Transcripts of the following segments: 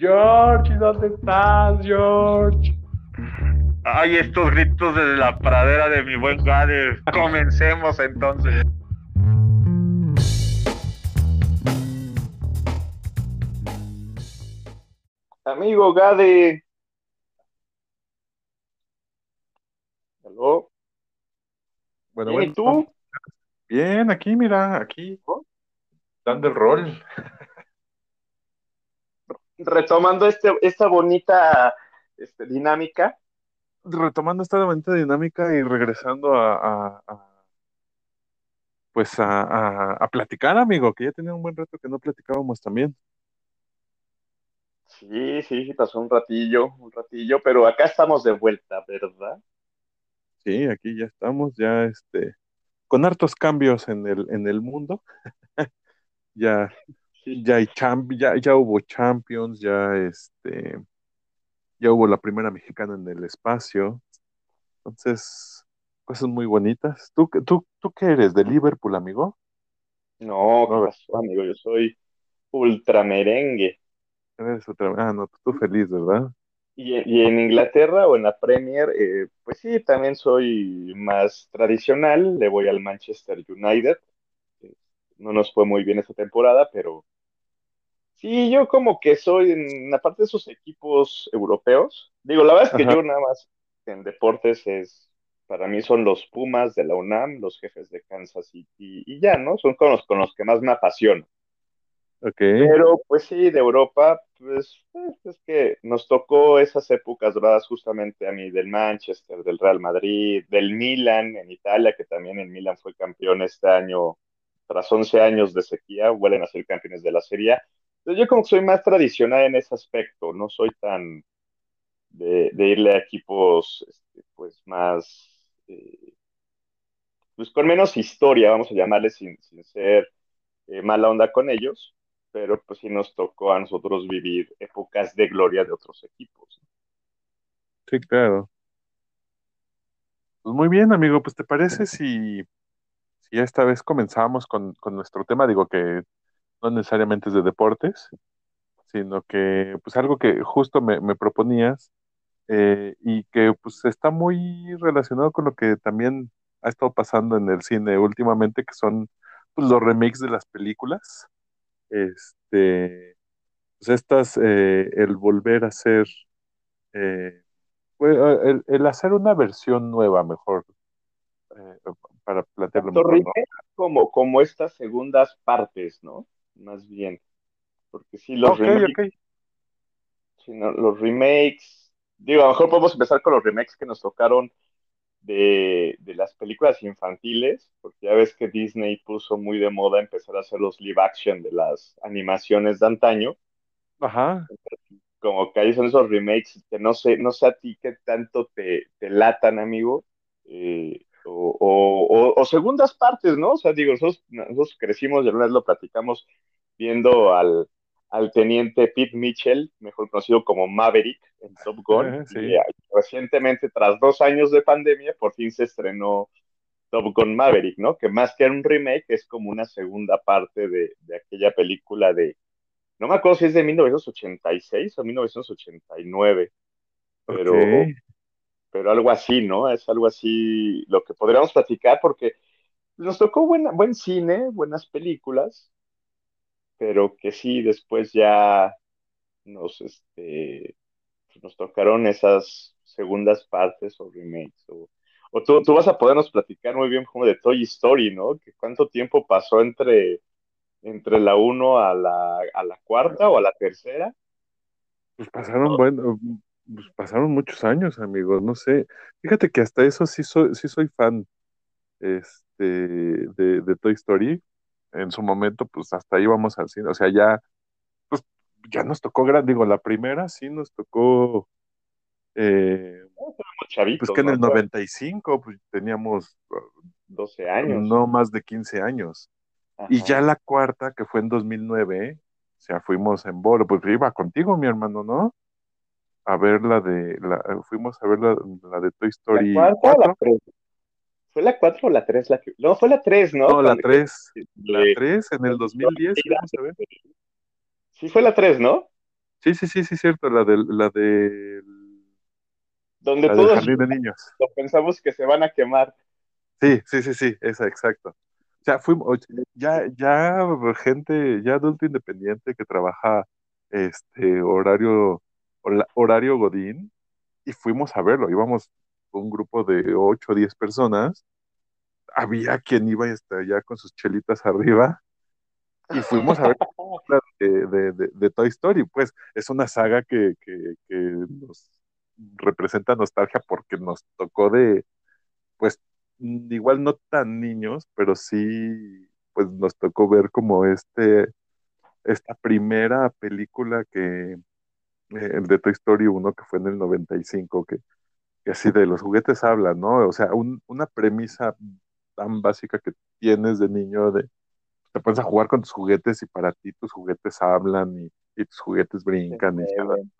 George, ¿dónde estás, George? Ay, estos gritos desde la pradera de mi buen Gade. Comencemos entonces. Amigo Gade. ¿Aló? Bueno, ¿Y bueno. tú? Bien, aquí, mira, aquí. Dando el rol. Retomando este, esta bonita este, dinámica. Retomando esta bonita dinámica y regresando a, a- a- pues a, a- a platicar, amigo, que ya tenía un buen rato que no platicábamos también. Sí, sí, sí, pasó un ratillo, un ratillo, pero acá estamos de vuelta, ¿verdad? Sí, aquí ya estamos, ya este, con hartos cambios en el, en el mundo. Ya, Sí. ya hay champ, ya, ya hubo Champions, ya este, ya hubo la primera mexicana en el espacio. Entonces, cosas muy bonitas. ¿Tú, qué- tú, tú qué eres? ¿De Liverpool, amigo? No, ¿qué No, pasó, amigo? Yo soy ultra merengue. Eres. Ah, no, tú feliz, ¿verdad? Y, y en Inglaterra o en la Premier, eh, pues sí, también soy más tradicional. Le voy al Manchester United. No nos fue muy bien esta temporada, pero sí, yo como que soy en la parte de esos equipos europeos. Digo, la verdad es que Ajá. yo nada más en deportes es, para mí son los Pumas de la UNAM, los jefes de Kansas City y ya, ¿no? Son con los, con los que más me apasiono. Ok. Pero pues sí, de Europa, pues eh, es que nos tocó esas épocas doradas justamente a mí del Manchester, del Real Madrid, del Milan en Italia, que también el Milan fue campeón este año, tras 11 años de sequía, vuelven a ser campeones de la Serie. Entonces yo como que soy más tradicional en ese aspecto, no soy tan de, de irle a equipos este, pues más, eh, pues con menos historia, vamos a llamarle sin, sin ser eh, mala onda con ellos, pero pues sí nos tocó a nosotros vivir épocas de gloria de otros equipos. Sí, claro. Pues muy bien, amigo. Pues ¿te parece si, si esta vez comenzamos con, con nuestro tema? Digo que no necesariamente es de deportes, sino que pues algo que justo me, me proponías eh, y que pues está muy relacionado con lo que también ha estado pasando en el cine últimamente, que son pues, los remakes de las películas. Este, pues estas, eh, el volver a hacer, eh, pues, el, el hacer una versión nueva, mejor, eh, para plantearlo mejor, ¿no? como, como estas segundas partes, ¿no? Más bien, porque sí, los remakes, ok. sí, no, los remakes, digo, a lo mejor podemos empezar con los remakes que nos tocaron de, de las películas infantiles, porque ya ves que Disney puso muy de moda empezar a hacer los live action de las animaciones de antaño. Ajá. como que ahí son esos remakes que no sé, no sé a ti qué tanto te, te latan, amigo, eh, o, o- o- segundas partes, ¿no? O sea, digo, nosotros, nosotros crecimos, y alguna vez lo platicamos viendo al, al teniente Pete Mitchell, mejor conocido como Maverick en Top Gun, Sí. y eh, recientemente, tras dos años de pandemia, por fin se estrenó Top Gun Maverick, ¿no? Que más que un remake es como una segunda parte de, de aquella película de no me acuerdo si es de 1986 o 1989, pero. Pero algo así, ¿no? Es algo así lo que podríamos platicar porque nos tocó buena, buen cine, buenas películas, pero que sí, después ya nos, este, pues nos tocaron esas segundas partes o remakes. O, o tú, tú vas a podernos platicar muy bien como de Toy Story, ¿no? Que cuánto tiempo pasó entre, entre la 1 a la, a la cuarta o a la tercera. Pues pasaron, bueno, pues pasaron muchos años, amigos, no sé. Fíjate que hasta eso sí soy, sí soy fan, este, de, de Toy Story. En su momento, pues hasta íbamos al cine, o sea, ya, pues ya nos tocó gran, digo, la primera sí nos tocó, eh, chavitos, pues que en el 95, pues teníamos 12 años. no más de 15 años. Y ya la cuarta, que fue en 2009, o sea, fuimos en bolo, pues iba contigo, mi hermano, ¿no? A ver la de, la, fuimos a ver la, la de Toy ¿La Story cuarta o la 4. tres? ¿Fue la 4 o la 3 la que... No, fue la 3, ¿no? No, la Cuando- 3. que- La que- 3 en el 2010 fuimos a ver. Sí, fue la 3, ¿no? Sí, sí, sí, sí, cierto, la de la de Donde la del todos jardín de niños. lo pensamos que se van a quemar. Sí, sí, sí, sí, esa, exacto. O sea, fuimos, ya, ya gente, ya adulto independiente que trabaja este horario, horario Godín, y fuimos a verlo, íbamos un grupo de 8 o 10 personas, había quien iba hasta allá con sus chelitas arriba, y fuimos a ver la de, de, de- de Toy Story, pues es una saga que, que, que nos representa nostalgia porque nos tocó de, pues igual no tan niños, pero sí, pues nos tocó ver como este, esta primera película que, eh, de Toy Story uno que fue en el 95, que, que así de los juguetes hablan, ¿no? O sea, un- una premisa tan básica que tienes de niño de te pones a jugar con tus juguetes y para ti tus juguetes hablan y, y tus juguetes brincan y mueven.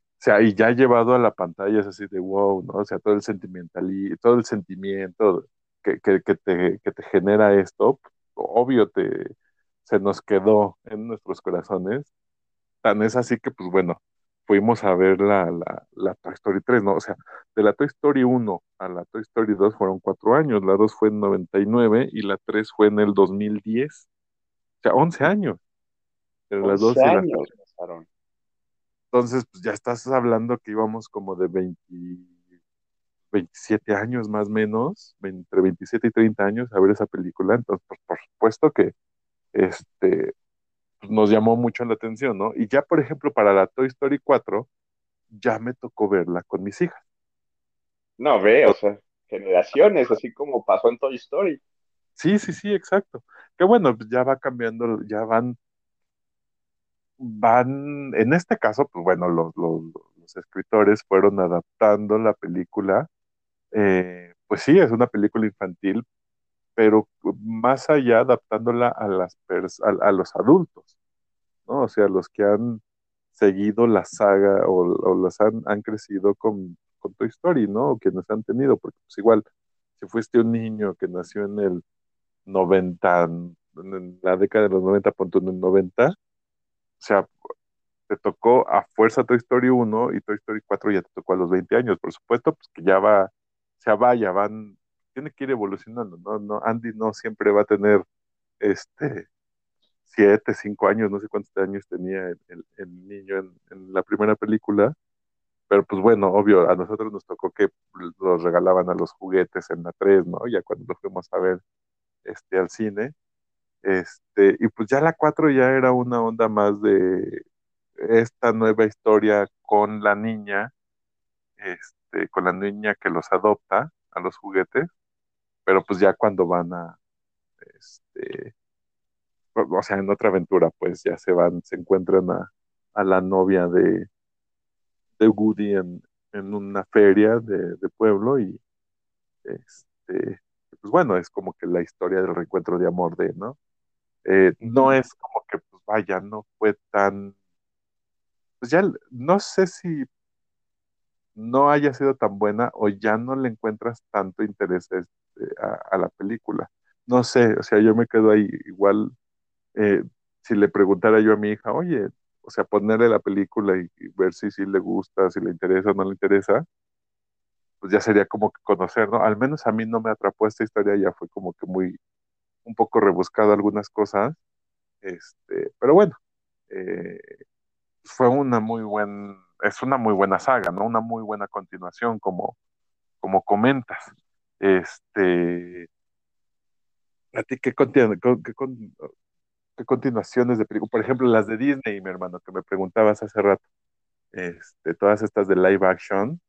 o sea, y ya llevado a la pantalla es así de wow, ¿no? O sea, todo el sentimental y todo el sentimiento que, que, que te, que te genera esto, obvio te, se nos quedó en nuestros corazones. Tan es así que, pues bueno, fuimos a ver la, la, la Toy Story 3, ¿no? O sea, de la Toy Story 1 a la Toy Story 2 fueron cuatro años, la 2 fue en 99 y la 3 fue en el 2010. O sea, 11 años entre las 11 dos y las años. Entonces, pues ya estás hablando que íbamos como de 20, 27 años más o menos, entre 27 y 30 años a ver esa película. Entonces, pues, por supuesto que este, nos llamó mucho la atención, ¿no? Y ya, por ejemplo, para la Toy Story 4, ya me tocó verla con mis hijas. No, ve, o sea, generaciones, así como pasó en Toy Story. Sí, sí, sí, exacto. Que bueno, pues ya va cambiando, ya van, van, en este caso, pues bueno, los, los, los escritores fueron adaptando la película. Eh, pues sí, es una película infantil, pero más allá adaptándola a, las a, a, los adultos, ¿no? O sea, los que han seguido la saga o, o las han, han, crecido con, con Toy Story, ¿no? O quienes han tenido, porque pues igual, si fuiste un niño que nació en el 90, en la década de los 90, punto en el 90, o sea, te tocó a fuerza Toy Story 1 y Toy Story 4 ya te tocó a los 20 años, por supuesto, pues que ya va, o sea, vaya, van, tiene que ir evolucionando, ¿no? no Andy no siempre va a tener este siete, cinco años, no sé cuántos años tenía el, el, niño en, en, la primera película, pero pues bueno, obvio, a nosotros nos tocó que los regalaban a los juguetes en la 3, ¿no? Ya cuando lo fuimos a ver este, al cine, este, y pues ya la 4 ya era una onda más de esta nueva historia con la niña, este, con la niña que los adopta a los juguetes, pero pues ya cuando van a, este, o sea, en otra aventura, pues ya se van, se encuentran a, a la novia de, de Woody en, en una feria de, de, pueblo y este, pues bueno, es como que la historia del reencuentro de amor de, ¿no? Eh, no es como que, pues vaya, no fue tan, pues ya, no sé si no haya sido tan buena o ya no le encuentras tanto interés a, a, la película. No sé, o sea, yo me quedo ahí igual eh, si le preguntara yo a mi hija, oye, o sea, ponerle la película y, y ver si, si le gusta, si le interesa o no le interesa, pues ya sería como que conocer, ¿no? Al menos a mí no me atrapó esta historia, ya fue como que muy, un poco rebuscado algunas cosas, este, pero bueno, eh, fue una muy buena, es una muy buena saga, ¿no? Una muy buena continuación, como, como comentas. Este, ¿a ti qué, qué, qué, continuaciones de películas? Por ejemplo, las de Disney, mi hermano, que me preguntabas hace rato. Este, todas estas de live action.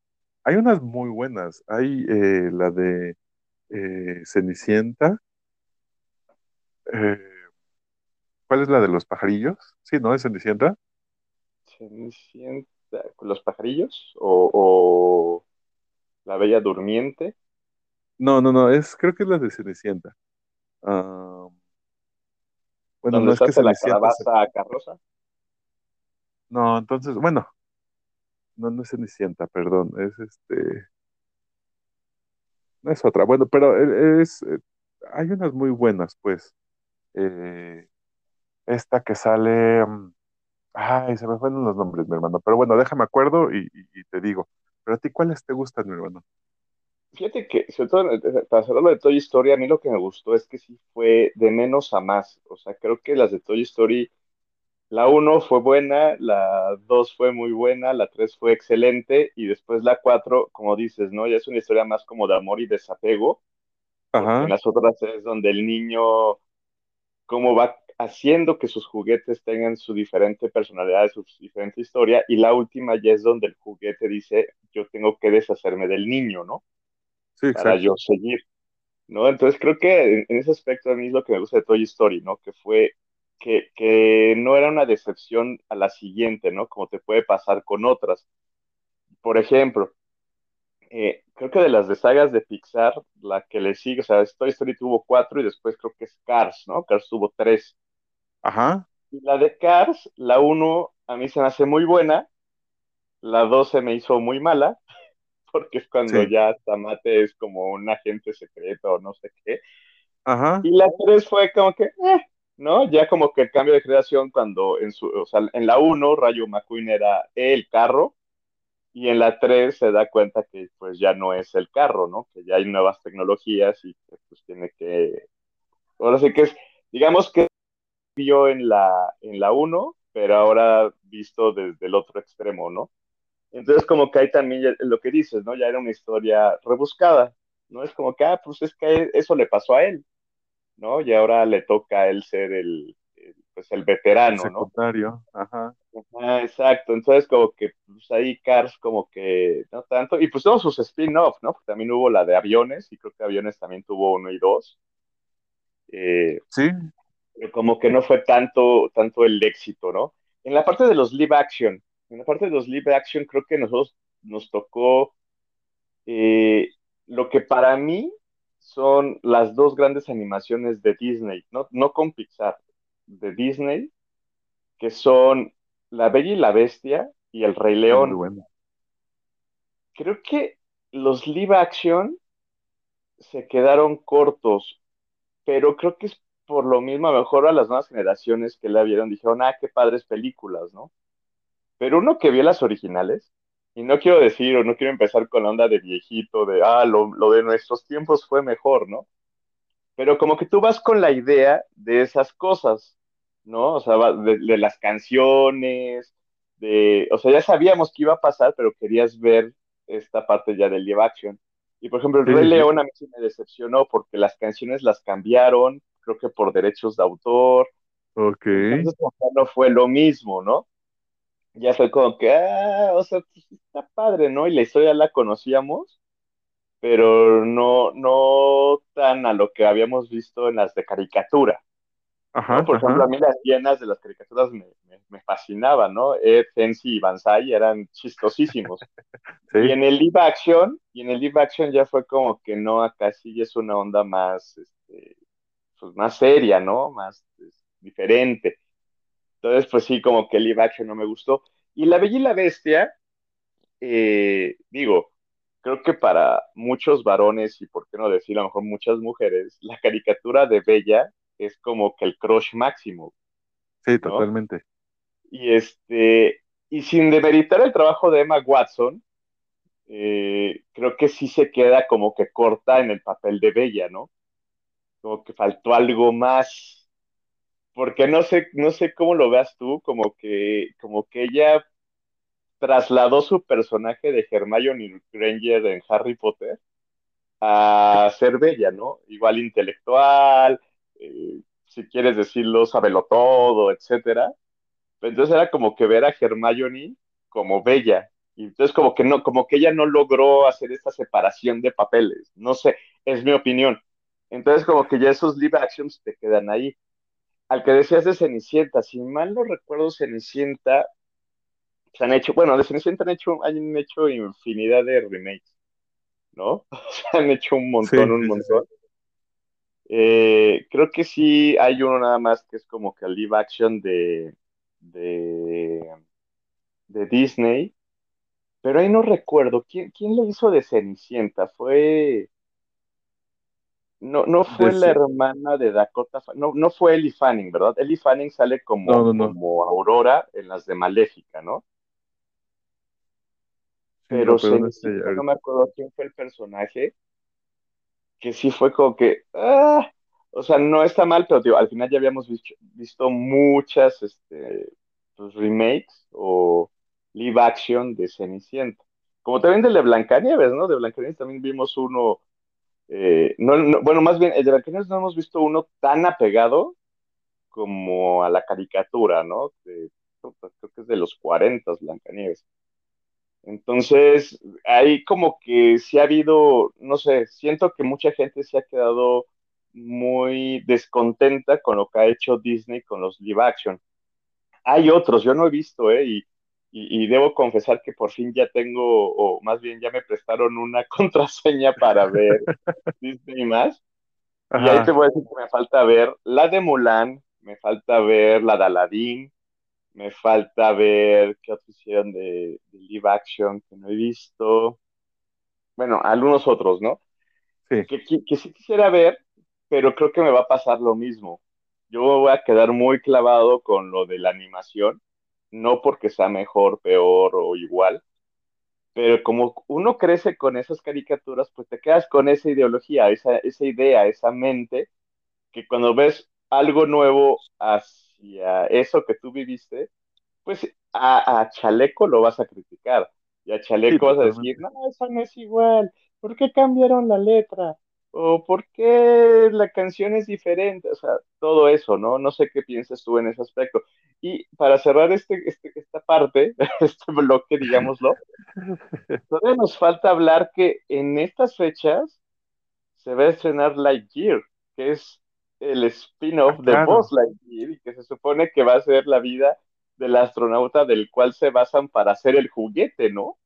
Hay unas muy buenas. Hay eh, la de eh, Cenicienta. Eh, ¿Cuál es la de los pajarillos? Sí, ¿no? ¿Es Cenicienta? Cenicienta. ¿Los pajarillos? ¿O, o la Bella Durmiente? No, no, no. Es, creo que es la de Cenicienta. Uh, bueno, ¿Dónde no es que la Cenicienta. calabaza carrosa? No, entonces, bueno, no, no es Cenicienta, perdón, es este, no es otra, bueno, pero es, es hay unas muy buenas, pues, eh, esta que sale, Ay, se me fueron los nombres, mi hermano. Pero bueno, déjame acuerdo y, y- y te digo. Pero a ti, ¿cuáles te gustan, mi hermano? Fíjate que, sobre todo, eh, para hacerlo de Toy Story, a mí lo que me gustó es que sí fue de menos a más. O sea, creo que las de Toy Story, la uno fue buena, la 2 fue muy buena, la 3 fue excelente, y después la 4 como dices, ¿no? Ya es una historia más como de amor y desapego, porque en Ajá, las otras es donde el niño, cómo va haciendo que sus juguetes tengan su diferente personalidad, su diferente historia, y la última ya es donde el juguete dice, yo tengo que deshacerme del niño, ¿no? Sí, Para yo seguir. ¿no? Entonces creo que en, en ese aspecto a mí es lo que me gusta de Toy Story, ¿no? Que fue que, que no era una decepción a la siguiente, ¿no? Como te puede pasar con otras. Por ejemplo, eh, creo que de las de sagas de Pixar, la que le sigue, o sea, Toy Story tuvo cuatro y después creo que es Cars, ¿no? Cars tuvo tres. Ajá, Y la de Cars, la uno a mí se me hace muy buena, la dos se me hizo muy mala, porque es cuando sí, ya Tamate es como un agente secreto o no sé qué. ajá, Y la 3 fue como que, eh, ¿no? Ya como que el cambio de creación cuando en su, o sea, en la uno Rayo McQueen era el carro y en la 3 se da cuenta que pues ya no es el carro, ¿no? Que ya hay nuevas tecnologías y que pues tiene que, ahora sí que es, digamos que vio en la, en la uno pero ahora visto desde el otro extremo, ¿no? Entonces como que hay también ya- lo que dices, ¿no? Ya era una historia rebuscada, ¿no? Es como que, ah, pues es que eso le pasó a él ¿no? Y ahora le toca a él ser el, el, pues el el veterano, ¿no? secundario, ajá, Ah, exacto, entonces como que pues ahí Cars como que no tanto, y pues todos sus spin-off, ¿no? Porque también hubo la de aviones, y creo que aviones también tuvo uno y dos, eh, sí, pero como que no fue tanto, tanto el éxito, ¿no? En la parte de los live action, en la parte de los live action creo que nosotros nos tocó eh, lo que para mí son las dos grandes animaciones de Disney, no, no con Pixar, de Disney, que son La Bella y la Bestia y El Rey León. bueno. Creo que los live action se quedaron cortos, pero creo que es por lo mismo, a lo mejor a las nuevas generaciones que la vieron dijeron, ah, qué padres películas, ¿no? Pero uno que vio las originales, y no quiero decir o no quiero empezar con la onda de viejito, de, ah, lo, lo de nuestros tiempos fue mejor, ¿no? pero como que tú vas con la idea de esas cosas, ¿no? O sea, de, de las canciones, de, o sea, ya sabíamos que iba a pasar, pero querías ver esta parte ya del live action. Y por ejemplo, el Rey sí, sí, León a mí sí me decepcionó porque las canciones las cambiaron, creo que por derechos de autor, ok, entonces no fue lo mismo, ¿no? Ya fue como que, ah, o sea, pues, está padre, ¿no? Y la historia la conocíamos, pero no, no tan a lo que habíamos visto en las de caricatura, ¿no? ajá, Por ejemplo, a mí las llenas de las caricaturas me, me, me fascinaban, ¿no? Ed, Tensi y Banzai eran chistosísimos. Y en el live action, y en el live action ya fue como que no, acá sí es una onda más, este, pues más seria, ¿no? Más pues, diferente. Entonces, pues sí, como que el live action no me gustó. Y La Bella y la Bestia, eh, digo, creo que para muchos varones y por qué no decir a lo mejor muchas mujeres, la caricatura de Bella es como que el crush máximo, sí, ¿no? totalmente. Y este, y sin demeritar el trabajo de Emma Watson, eh, creo que sí se queda como que corta en el papel de Bella, ¿no? Como que faltó algo más, porque no sé, no sé cómo lo veas tú, como que, como que ella trasladó su personaje de Hermione Granger en Harry Potter a ser bella, ¿no? Igual intelectual, eh, si quieres decirlo, sabelo todo, etcétera. Entonces era como que ver a Hermione como bella. Y entonces como que no, como que ella no logró hacer esta separación de papeles. No sé, es mi opinión. Entonces como que ya esos live actions te quedan ahí. Al que decías de Cenicienta, si mal no recuerdo, Cenicienta se han hecho, bueno, de Cenicienta han hecho, han hecho infinidad de remakes, ¿no? Se han hecho un Sí, montón, un sí, sí, sí. montón. Eh, creo que sí hay uno nada más que es como que el live action de, de, de Disney, pero ahí no recuerdo. ¿Quién, quién lo hizo de Cenicienta? Fue. No, no fue De la hermana de Dakota, no, no fue Ellie Fanning, ¿verdad? Ellie Fanning sale como, no, no. como Aurora en las de Maléfica, ¿no? Sí, Pero pero no me acuerdo quién fue el personaje, que sí fue como que, ah, o sea, no está mal, pero tío, al final ya habíamos visto, visto muchas este, pues, remakes o live action de Cenicienta. Como también del de Blancanieves, ¿no? De Blancanieves también vimos uno, eh, no, no- bueno, más bien, el de Blancanieves no hemos visto uno tan apegado como a la caricatura, ¿no? De- creo que es de los 40, Blancanieves. Entonces, ahí como que sí ha habido, no sé, siento que mucha gente se ha quedado muy descontenta con lo que ha hecho Disney con los live action. Hay otros, yo no he visto, ¿eh? Y, y, y debo confesar que por fin ya tengo, o más bien ya me prestaron una contraseña para ver Disney más. Y ahí te voy a decir que me falta ver la de Mulan, me falta ver la de Aladdin, me falta ver qué otra hicieron de, de live action que no he visto. Bueno, algunos otros, ¿no? sí, Que, que, que sí quisiera ver, pero creo que me va a pasar lo mismo. Yo voy a quedar muy clavado con lo de la animación, no porque sea mejor, peor o igual, pero como uno crece con esas caricaturas, pues te quedas con esa ideología, esa, esa idea, esa mente que cuando ves algo nuevo hacia eso que tú viviste, pues a, a Chaleco lo vas a criticar. Y a sí, Chaleco vas a decir, no, eso no es igual. ¿Por qué cambiaron la letra? ¿O por qué la canción es diferente? O sea, todo eso, ¿no? No sé qué piensas tú en ese aspecto. Y para cerrar este, este, esta parte, este bloque, digámoslo, todavía nos falta hablar que en estas fechas se va a estrenar Lightyear, que es el Ah, spin-off de Buzz claro. Lightyear y que se supone que va a ser la vida del astronauta del cual se basan para hacer el juguete, ¿no?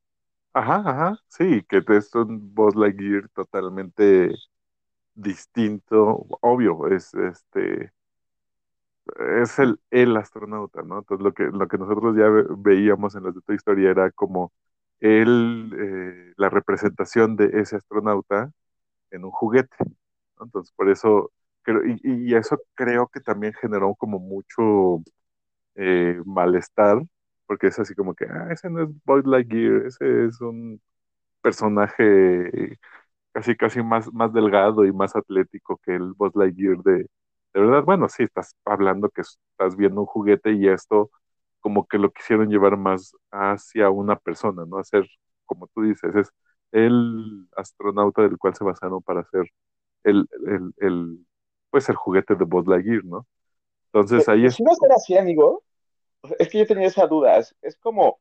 Ajá, ajá, sí, que es un Buzz Lightyear totalmente distinto, obvio, es este, es el, el astronauta, ¿no? Entonces lo que, lo que nosotros ya ve- veíamos en las de Toy Story era como él, eh, la representación de ese astronauta en un juguete. Entonces por eso, creo, y, y eso creo que también generó como mucho eh, malestar, porque es así como que, ah, ese no es Buzz Lightyear, ese es un personaje casi casi más, más delgado y más atlético que el Buzz Lightyear de, de verdad, bueno, sí, estás hablando que estás viendo un juguete y esto como que lo quisieron llevar más hacia una persona, ¿no? Hacer, como tú dices, es el astronauta del cual se basaron para hacer el, el, el pues el juguete de Buzz Lightyear, ¿no? Entonces Que, ahí que si va está a ser como, así, amigo, es que yo tenía esa duda, es, es como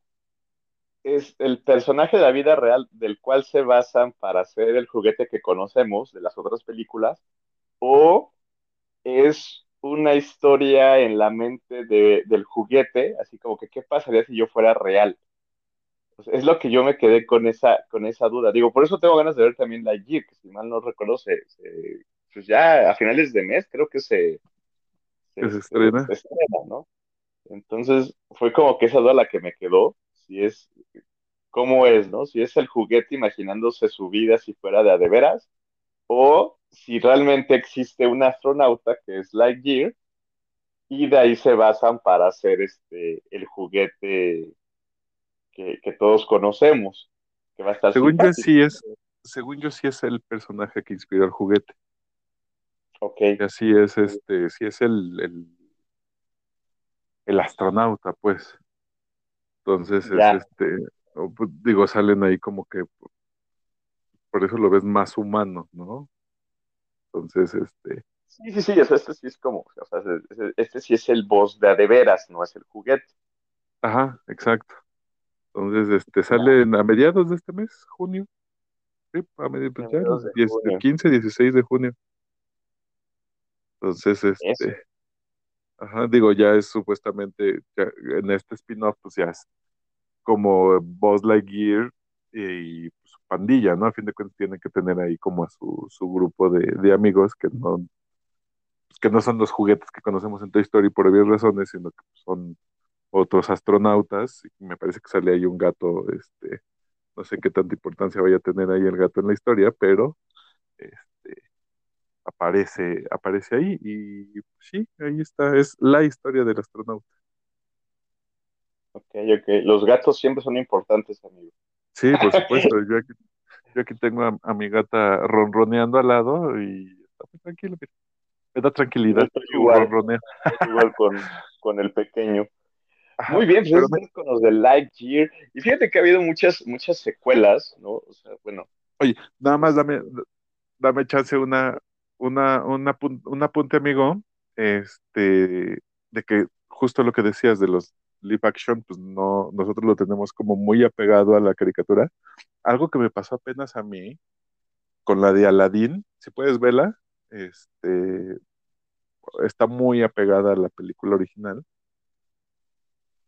es el personaje de la vida real del cual se basan para hacer el juguete que conocemos de las otras películas, o es una historia en la mente de, del juguete, así como que qué pasaría si yo fuera real. Es lo que yo me quedé con esa, con esa duda. Digo, por eso tengo ganas de ver también la Gear, que si mal no recuerdo, se, pues ya a finales de mes creo que se, se, estrena. estrena, ¿no? Entonces fue como que esa duda la que me quedó, si es, cómo es, ¿no? Si es el juguete imaginándose su vida si fuera de a de veras, o si realmente existe un astronauta que es Lightyear, y de ahí se basan para hacer este, el juguete que, que todos conocemos, que va a estar Según yo sí es, según yo sí es el personaje que inspiró el juguete. Ok, Y así es, este, sí es el, el, el astronauta, pues. Entonces es este, pues, digo, salen ahí como que por eso lo ves más humano, ¿no? Entonces, este, Sí, sí, sí, o sea, este sí es como, o sea, este, este sí es el boss de a de veras, no es el juguete. ajá, exacto. Entonces, este, salen a mediados de este mes, junio, sí, a mediados, ya, mediados de 10, el junio. 15, 16 de junio. Entonces, Eso. Ajá, digo, ya es supuestamente, en este spin-off, pues ya es como Buzz Lightyear y pues, su pandilla, ¿no? A fin de cuentas tiene que tener ahí como a su, su grupo de, de amigos que no, pues, que no son los juguetes que conocemos en Toy Story por obvias razones, sino que son otros astronautas. Y me parece que sale ahí un gato, este, no sé qué tanta importancia vaya a tener ahí el gato en la historia, pero este, aparece, aparece ahí y sí, ahí está, es la historia del astronauta. Ok, ok. Los gatos siempre son importantes, amigo. Sí, por supuesto. yo, aquí, yo aquí tengo a, mi gata ronroneando al lado y está muy tranquilo. Me da tranquilidad. igual, igual con, con el pequeño. Muy bien, pues con los de Lightyear. Y fíjate que ha habido muchas, muchas secuelas, ¿no? O sea, bueno. Oye, nada más dame, dame chance una, una, una, un apunte, amigo, este, de que justo lo que decías de los live action, pues no, nosotros lo tenemos como muy apegado a la caricatura. Algo que me pasó apenas a mí con la de Aladdin, si puedes verla, este, está muy apegada a la película original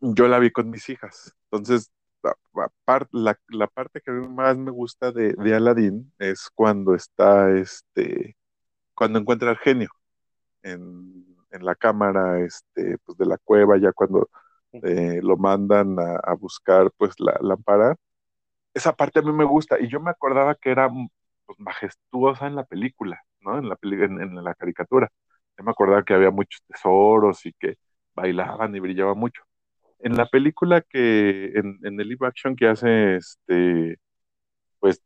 yo la vi con mis hijas. Entonces, la, la, parte que más me gusta de, de Aladdin es cuando está, este, cuando encuentra al genio en, la cámara este, pues de la cueva, ya cuando eh, lo mandan a, buscar pues la lámpara. Esa parte a mí me gusta y yo me acordaba que era pues, majestuosa en la película, ¿no? En la, en, en la caricatura. Yo me acordaba que había muchos tesoros y que bailaban y brillaba mucho en la película que, en, el live action que hace este, pues,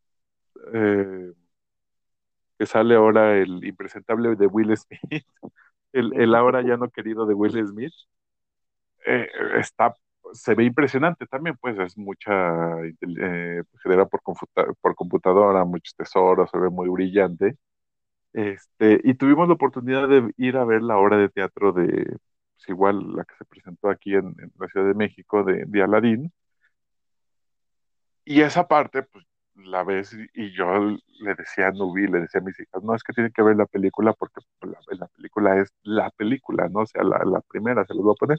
eh, que sale ahora el impresentable de Will Smith, el, ahora ya no querido de Will Smith, eh, está, se ve impresionante también, pues es mucha, eh, genera por, por computadora muchos tesoros, se ve muy brillante. Este, y tuvimos la oportunidad de ir a ver la obra de teatro de, pues, igual la que se presentó aquí en, la Ciudad de México de, de Aladín. Y esa parte, pues la ves y, yo le decía a Nubi, le decía a mis hijas, no, es que tienen que ver la película porque la, película es la película, ¿no? O sea, la, primera se los voy a poner.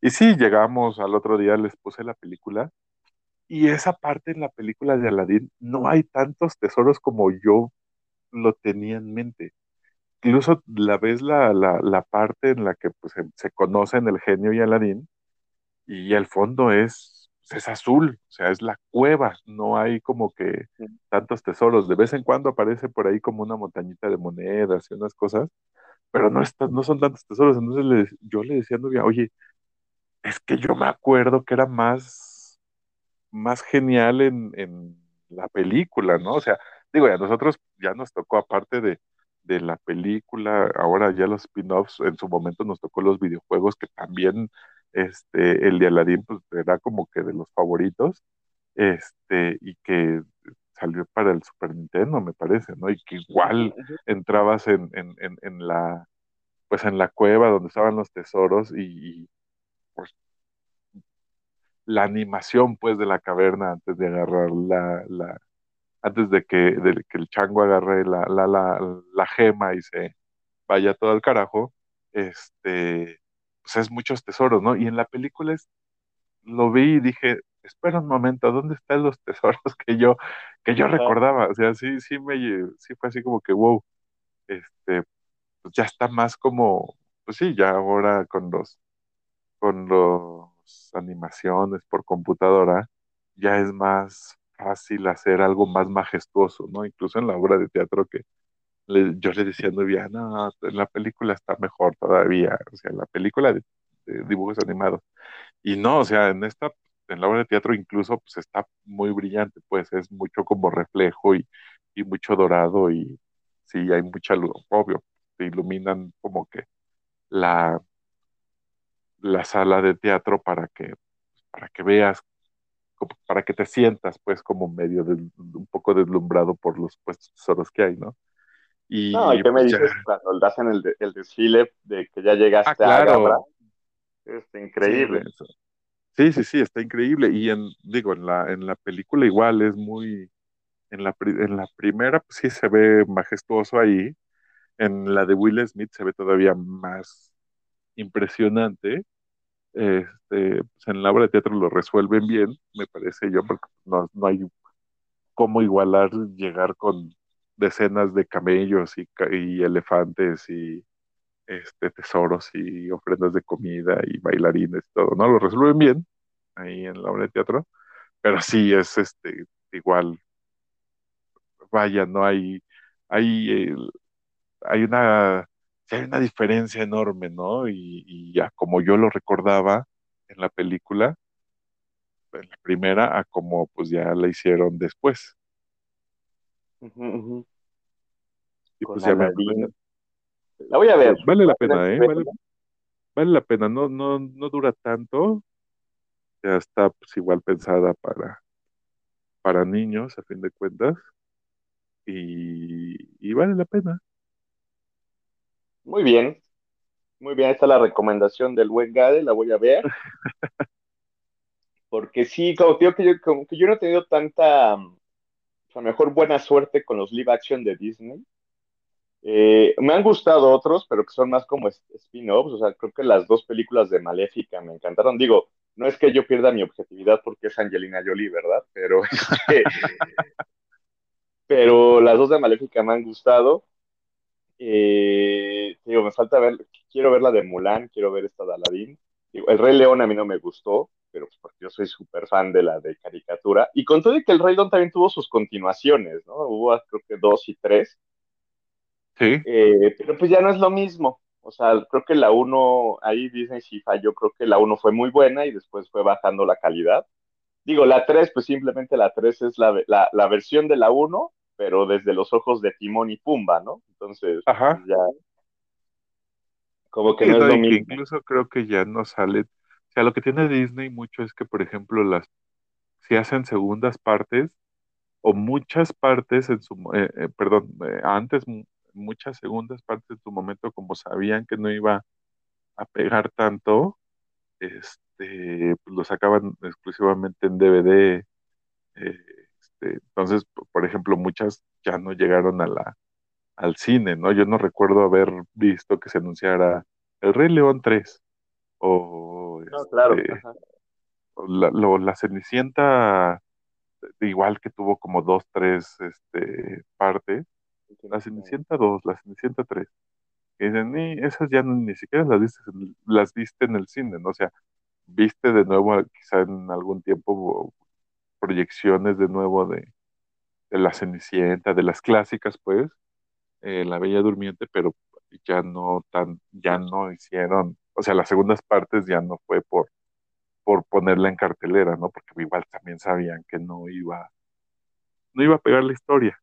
Y sí, llegamos al otro día, les puse la película y esa parte en la película de Aladín no hay tantos tesoros como yo lo tenía en mente incluso la ves la, la, parte en la que pues, se, conocen el genio y Aladín, y el fondo es, pues, es azul, o sea, es la cueva, no hay como que tantos tesoros. De vez en cuando aparece por ahí como una montañita de monedas y unas cosas, pero no, no son tantos tesoros. Entonces yo le decía a Nubia, oye, es que yo me acuerdo que era más, más genial en, en la película, ¿no? O sea, digo, a nosotros ya nos tocó aparte de de la película, ahora ya los spin-offs, en su momento nos tocó los videojuegos, que también este, el de Aladdin pues, era como que de los favoritos, este, y que salió para el Super Nintendo, me parece, ¿no? Y que igual entrabas en, en, en, la, pues en la cueva donde estaban los tesoros y, pues la animación pues de la caverna antes de agarrar la, la, antes de que, de que el chango agarre la, la, la, la, gema y se vaya todo al carajo, este, pues es muchos tesoros, ¿no? Y en la película es, lo vi y dije, espera un momento, ¿dónde están los tesoros que yo, que yo recordaba? O sea, sí, sí me, sí fue así como que, wow, este, pues ya está más como, pues sí, ya ahora con los, con los animaciones por computadora, ya es más fácil hacer algo más majestuoso, ¿no? Incluso en la obra de teatro que yo le decía a Nubia, no, la película está mejor todavía, o sea, la película de, dibujos animados. Y no, o sea, en esta, en la obra de teatro incluso, pues está muy brillante, pues es mucho como reflejo y, y mucho dorado y sí, hay mucha luz, obvio, te iluminan como que la, la sala de teatro para que, para que veas para que te sientas pues como medio de, un poco deslumbrado por los puestos tesoros que hay, ¿no? Y, no, ¿y qué me pues, dices cuando hacen el, el, desfile de que ya llegaste ah, claro. a Es increíble. Sí, sí, sí, está increíble. Y en, digo, en la, en la película igual es muy, en la, en la primera pues, sí se ve majestuoso ahí. En la de Will Smith se ve todavía más impresionante este, pues en la obra de teatro lo resuelven bien, me parece yo, porque no, no hay cómo igualar llegar con decenas de camellos y, y elefantes y este, tesoros y ofrendas de comida y bailarines y todo, ¿no? Lo resuelven bien ahí en la obra de teatro, pero sí es este igual, vaya, no hay, hay hay una, hay una diferencia enorme, ¿no? Y, y ya como yo lo recordaba en la película, en la primera, a como pues ya la hicieron después. Y pues ya me. La voy a ver. Vale la pena, ¿eh? Vale, vale la pena, no, no, no dura tanto, ya está pues igual pensada para, para niños, a fin de cuentas, y, y vale la pena. Muy bien, muy bien. Esta es la recomendación del buen Gade, la voy a ver. Porque sí, como te digo que yo, como que yo no he tenido tanta, sea, mejor buena suerte con los live action de Disney. Eh, me han gustado otros, pero que son más como spin-offs. O sea, creo que las dos películas de Maléfica me encantaron. Digo, no es que yo pierda mi objetividad porque es Angelina Jolie, ¿verdad? Pero, este, pero las dos de Maléfica me han gustado. Eh, digo, me falta ver, quiero ver la de Mulan, quiero ver esta de Aladdin. El Rey León a mí no me gustó, pero porque yo soy súper fan de la de caricatura. Y con todo y que el Rey León también tuvo sus continuaciones, ¿no? Hubo creo que dos y tres. Sí, Eh, pero pues ya no es lo mismo. O sea, creo que la uno, ahí Disney sí falló, creo que la uno fue muy buena y después fue bajando la calidad. Digo, la 3 pues simplemente la 3 es la, la, la versión de la uno pero desde los ojos de Timón y Pumba, ¿no? Entonces, ajá. pues ya, como que Sí, no es lo mismo. incluso creo que ya no sale. O sea, lo que tiene Disney mucho es que, por ejemplo, las si hacen segundas partes o muchas partes en su, eh, eh, perdón, eh, antes mu- muchas segundas partes en su momento, como sabían que no iba a pegar tanto, este, pues lo sacaban exclusivamente en DVD. eh, este, entonces, por ejemplo, muchas ya no llegaron a la, al cine, ¿no? Yo no recuerdo haber visto que se anunciara El Rey León 3 o No, claro. este, ajá. o la, lo- la Cenicienta, igual que tuvo como dos, tres este, partes. La Cenicienta 2, la Cenicienta 3. Que dicen, ni, esas ya no- ni siquiera las viste, en- las viste en el cine, ¿no? O sea, viste de nuevo, quizá en algún tiempo, proyecciones de nuevo de, de la Cenicienta, de las clásicas, pues, eh, La Bella Durmiente, pero ya no tan, ya no hicieron, o sea, las segundas partes ya no fue por, por ponerla en cartelera, ¿no? Porque igual también sabían que no iba, no iba a pegar la historia.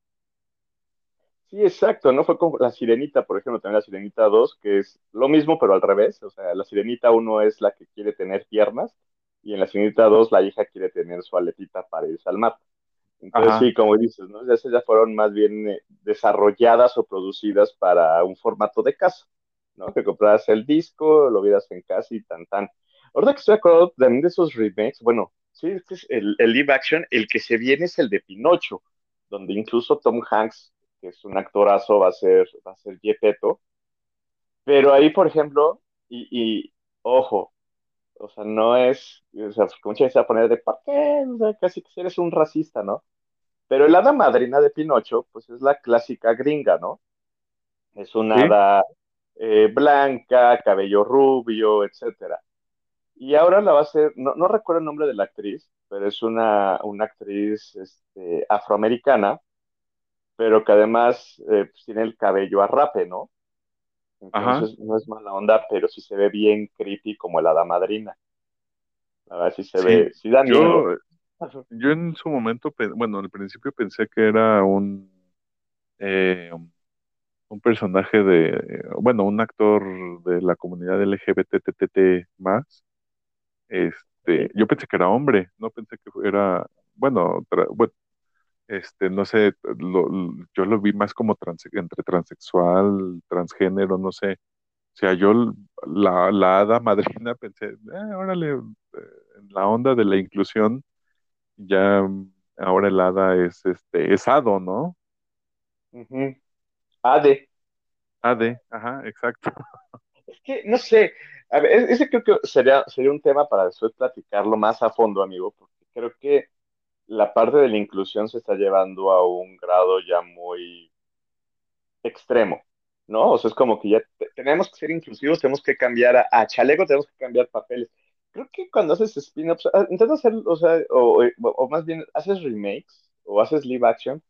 Sí, exacto, ¿no? Fue como la Sirenita, por ejemplo, también la Sirenita 2, que es lo mismo, pero al revés. O sea, la Sirenita 1 es la que quiere tener piernas, y en la Sirenita 2 la hija quiere tener su aletita para irse al mar. Entonces, Ajá, sí, como dices, ¿no? Esas ya fueron más bien eh, desarrolladas o producidas para un formato de casa, ¿no? Que compraras el disco, lo vieras en casa y tan tan. Ahora que estoy acordado también de esos remakes, bueno, sí, es que es el, el live action, el que se viene es el de Pinocho, donde incluso Tom Hanks, que es un actorazo, va a ser, va a ser Gepetto, pero ahí, por ejemplo, y, y ojo, o sea, no es, o sea, mucha gente se va a poner de, ¿por qué? O sea, casi que eres un racista, ¿no? Pero el hada madrina de Pinocho, pues es la clásica gringa, ¿no? Es una sí, hada eh, blanca, cabello rubio, etcétera. Y ahora la va a hacer, no, no recuerdo el nombre de la actriz, pero es una, una actriz este, afroamericana, pero que además eh, pues, tiene el cabello a rape, ¿no? ajá. Entonces no es mala onda, pero sí se ve bien creepy como el hada madrina. A ver si se Sí, ve, sí da miedo. yo, yo en su momento, bueno, al principio pensé que era un, eh, un personaje de, bueno, un actor de la comunidad LGBTTT más. Este, yo pensé que era hombre, no pensé que era, bueno, este, no sé, lo- yo lo vi más como trans- entre transexual, transgénero, no sé. O sea, yo la, la hada madrina pensé, eh, órale, en la onda de la inclusión, ya ahora el hada es este, es hado, ¿no? Ade. Ade, ajá, exacto. Es que, no sé, a ver, ese creo que sería, sería un tema para después platicarlo más a fondo, amigo, porque creo que la parte de la inclusión se está llevando a un grado ya muy extremo, ¿no? O sea, es como que ya te- tenemos que ser inclusivos, tenemos que cambiar a, a chaleco, tenemos que cambiar papeles. Creo que cuando haces spin-offs, ah, intentas hacer, o sea, o, o- o más bien haces remakes o haces live action,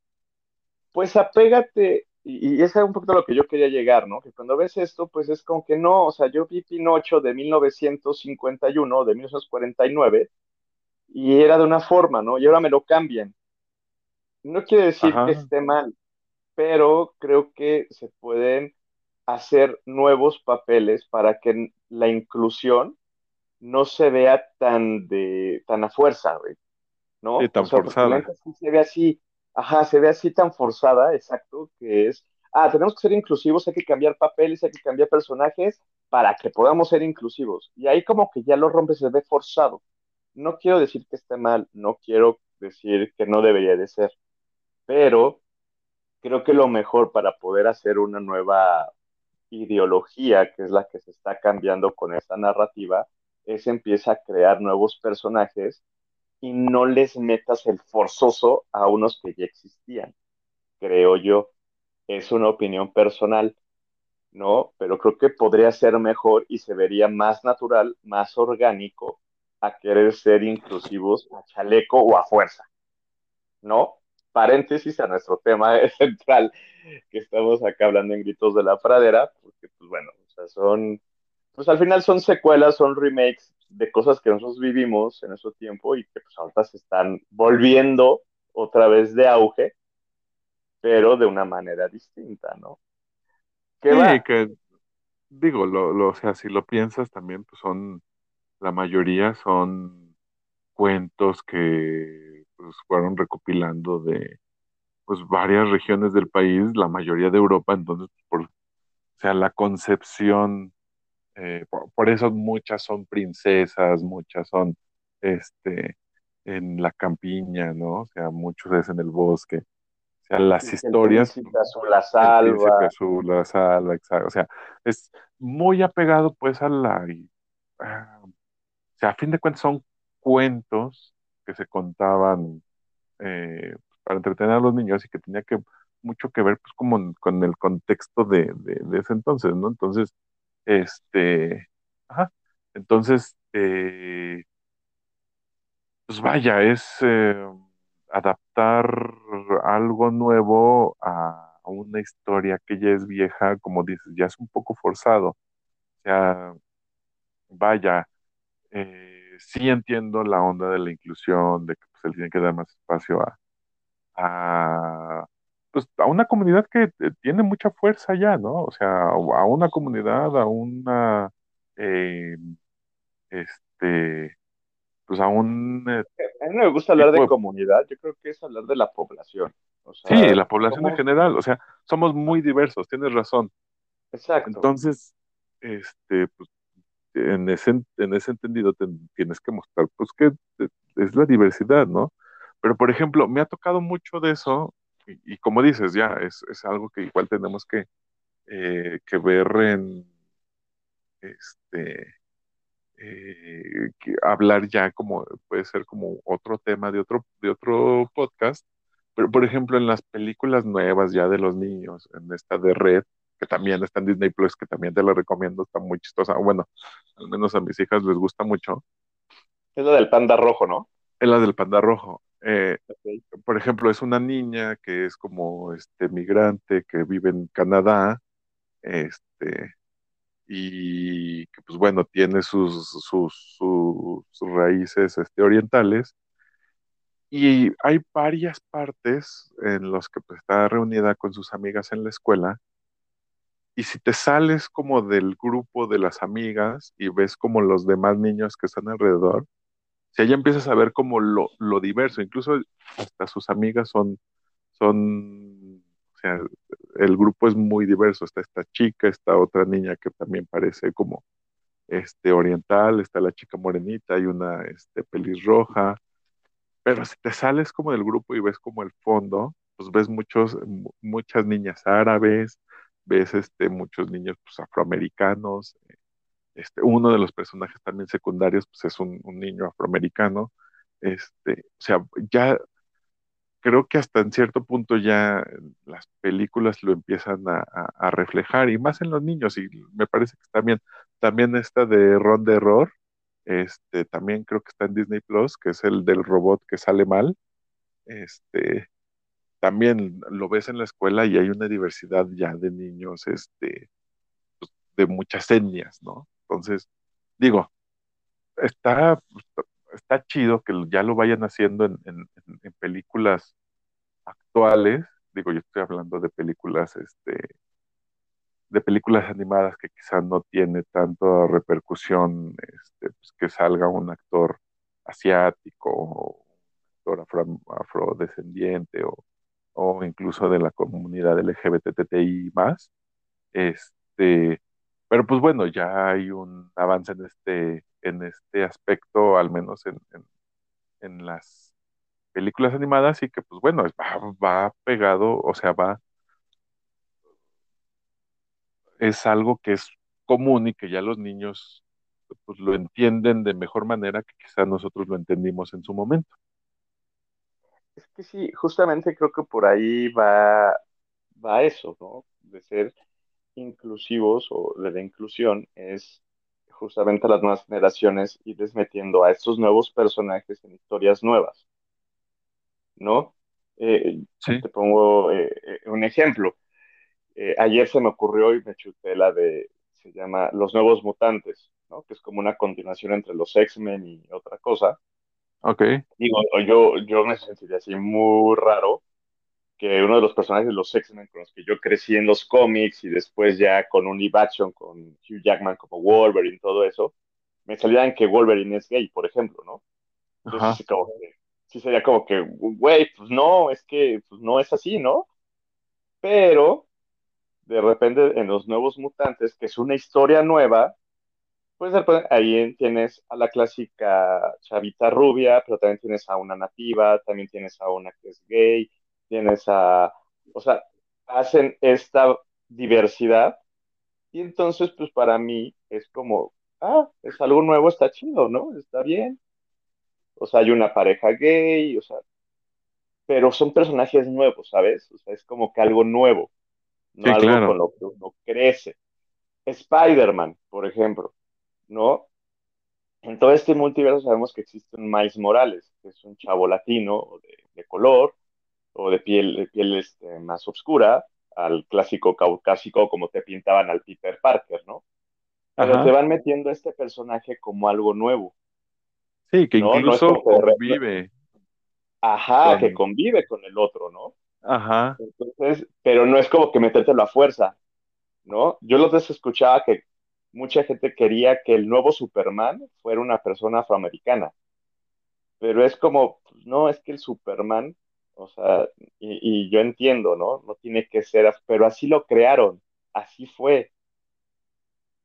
pues apégate y, y ese es un poquito a lo que yo quería llegar, ¿no? Que cuando ves esto, pues es como que no, o sea, yo vi Pinocho de 1951, de 1949, y era de una forma, ¿no? Y ahora me lo cambian. No quiere decir que esté mal, pero creo que se pueden hacer nuevos papeles para que la inclusión no se vea tan de tan a fuerza, güey, Sí, ¿no? O tan sea, forzada. sí se ve así, ajá, se ve así tan forzada, exacto, que es, ah, tenemos que ser inclusivos, hay que cambiar papeles, hay que cambiar personajes para que podamos ser inclusivos. Y ahí como que ya lo rompe, se ve forzado. No quiero decir que esté mal, no quiero decir que no debería de ser, pero creo que lo mejor para poder hacer una nueva ideología, que es la que se está cambiando con esta narrativa, es empieza a crear nuevos personajes y no les metas el forzoso a unos que ya existían, creo yo. Es una opinión personal, ¿no? Pero creo que podría ser mejor y se vería más natural, más orgánico a querer ser inclusivos a chaleco o a fuerza, ¿no? Paréntesis a nuestro tema central que estamos acá hablando en Gritos de la Pradera, porque pues bueno, o sea, son, pues al final son secuelas, son remakes de cosas que nosotros vivimos en nuestro tiempo y que pues ahorita se están volviendo otra vez de auge, pero de una manera distinta, ¿no? ¿Qué va? Sí, que digo, lo, lo, o sea, si lo piensas también, pues son, la mayoría son cuentos que pues, fueron recopilando de pues varias regiones del país, la mayoría de Europa, entonces, por, o sea, la concepción, eh, por, por, eso muchas son princesas, muchas son, este, en la campiña, ¿no? O sea, muchos es en el bosque. O sea, las el historias, príncipe azul la el príncipe salva, azul, la salva, exacto. O sea, es muy apegado pues a la, o sea, a fin de cuentas son cuentos que se contaban eh, para entretener a los niños y que tenía que mucho que ver pues como con el contexto de, de, de ese entonces, ¿no? Entonces, este, ajá, entonces, eh, pues vaya, es eh, adaptar algo nuevo a, una historia que ya es vieja, como dices, ya es un poco forzado. O sea, vaya, eh, sí entiendo la onda de la inclusión, de que pues, se le tiene que dar más espacio a, a, pues, a una comunidad que eh, tiene mucha fuerza ya, ¿no? O sea, a una comunidad, a una, eh, este, pues a un eh, a mí no me gusta hablar de tipo de... comunidad, yo creo que es hablar de la población. O Sí, la población en general, o sea, somos muy diversos, tienes razón. exacto, Entonces, este, pues, en ese, en ese entendido te, tienes que mostrar, pues, que es la diversidad, ¿no? Pero, por ejemplo, me ha tocado mucho de eso, y, y como dices, ya, es, es, algo que igual tenemos que, eh, que ver en, este, eh, que hablar ya como, puede ser como otro tema de otro, de otro podcast, pero, por ejemplo, en las películas nuevas ya de los niños, en esta de Red, que también está en Disney Plus, que también te la recomiendo, está muy chistosa. Bueno, al menos a mis hijas les gusta mucho. es lo del panda rojo, ¿no? Es la del panda rojo. Eh, Okay. por ejemplo, es una niña que es como este migrante que vive en Canadá, este, y que pues bueno, tiene sus, sus, sus, sus raíces este, orientales. Y hay varias partes en las que pues, está reunida con sus amigas en la escuela. Y si te sales como del grupo de las amigas y ves como los demás niños que están alrededor, si ya empiezas a ver como lo, lo diverso, incluso hasta sus amigas son, son, o sea, el grupo es muy diverso. Está esta chica, esta otra niña que también parece como este oriental, está la chica morenita, hay una este, pelirroja, pero si te sales como del grupo y ves como el fondo, pues ves muchos, muchas niñas árabes, ves este, muchos niños pues, afroamericanos, este, uno de los personajes también secundarios pues es un, niño afroamericano, este, o sea, ya creo que hasta en cierto punto ya las películas lo empiezan a, a, a, reflejar y más en los niños y me parece que también también esta de Ron de Error este también creo que está en Disney Plus que es el del robot que sale mal este también lo ves en la escuela y hay una diversidad ya de niños, este, pues, de muchas etnias, ¿no? Entonces, digo, está, está chido que ya lo vayan haciendo en, en, películas actuales, digo, yo estoy hablando de películas, este, de películas animadas que quizás no tiene tanta repercusión, este, pues, que salga un actor asiático o un actor afrodescendiente o, o incluso de la comunidad LGBTTI más. Este, pero pues bueno, ya hay un avance en este, en este aspecto, al menos en, en, las películas animadas, y que pues bueno, va, va pegado, o sea, va es algo que es común y que ya los niños pues, lo entienden de mejor manera que quizás nosotros lo entendimos en su momento. Es que sí, justamente creo que por ahí va, va eso, ¿no? De ser inclusivos o de la inclusión es justamente las nuevas generaciones y desmetiendo a estos nuevos personajes en historias nuevas, ¿no? Eh, Sí, te pongo eh, eh, un ejemplo. Eh, ayer se me ocurrió y me chuté la de, se llama Los Nuevos Mutantes, ¿no? Que es como una continuación entre los X-Men y otra cosa. ok, Digo, yo, yo me sentiría así muy raro que uno de los personajes de los X-Men con los que yo crecí en los cómics y después ya con un live action con Hugh Jackman como Wolverine, todo eso, me salieran que Wolverine es gay, por ejemplo, ¿no? Entonces, como que, sí sería como que, güey, pues no, es que pues no es así, ¿no? Pero de repente en los nuevos mutantes, que es una historia nueva, pues ahí tienes a la clásica chavita rubia, pero también tienes a una nativa, también tienes a una que es gay, tienes a, o sea, hacen esta diversidad y entonces pues para mí es como, ah, es algo nuevo, está chido, ¿no? Está bien. O sea, hay una pareja gay, o sea, pero son personajes nuevos, ¿sabes? O sea, es como que algo nuevo, no sí, algo con lo que uno crece. Spider-Man, por ejemplo, ¿no? En todo este multiverso sabemos que existe un Miles Morales, que es un chavo latino de, de color o de piel, de piel este, más oscura, al clásico caucásico como te pintaban al Peter Parker, ¿no? Pero te ajá, van metiendo este personaje como algo nuevo, sí, que ¿no? No incluso re- convive ajá, que con, convive con el otro, ¿no? ajá, Entonces, pero no es como que metértelo a fuerza, ¿no? Yo los veces escuchaba que mucha gente quería que el nuevo Superman fuera una persona afroamericana, pero es como, no, es que el Superman, o sea, y, y yo entiendo, ¿no? No tiene que ser, pero así lo crearon, así fue,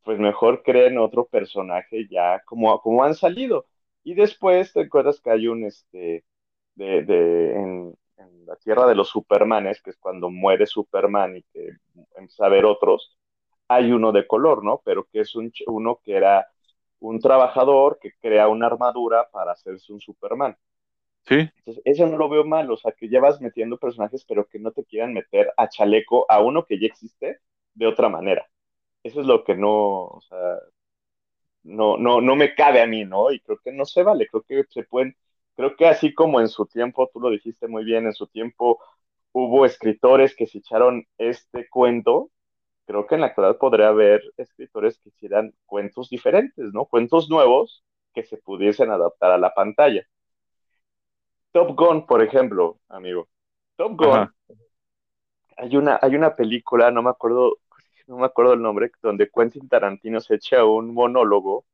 pues mejor creen otro personaje ya como, como han salido. Y después te acuerdas que hay un, este, de, de, en, en la Tierra de los Supermanes, que es cuando muere Superman y que empieza a otros, hay uno de color, ¿no? Pero que es un, uno que era un trabajador que crea una armadura para hacerse un Superman. Sí, Entonces, eso no lo veo mal, o sea, que ya vas metiendo personajes, pero que no te quieran meter a chaleco a uno que ya existe de otra manera. Eso es lo que no, o sea, no, no, no me cabe a mí, ¿no? Y creo que no se vale, creo que se pueden, creo que así como en su tiempo, tú lo dijiste muy bien, en su tiempo hubo escritores que se echaron este cuento, creo que en la actualidad podría haber escritores que hicieran cuentos diferentes, ¿no? Cuentos nuevos que se pudiesen adaptar a la pantalla. Top Gun, por ejemplo, amigo. Top Gun, ajá, hay una, hay una película, no me acuerdo, no me acuerdo el nombre, donde Quentin Tarantino se echa un monólogo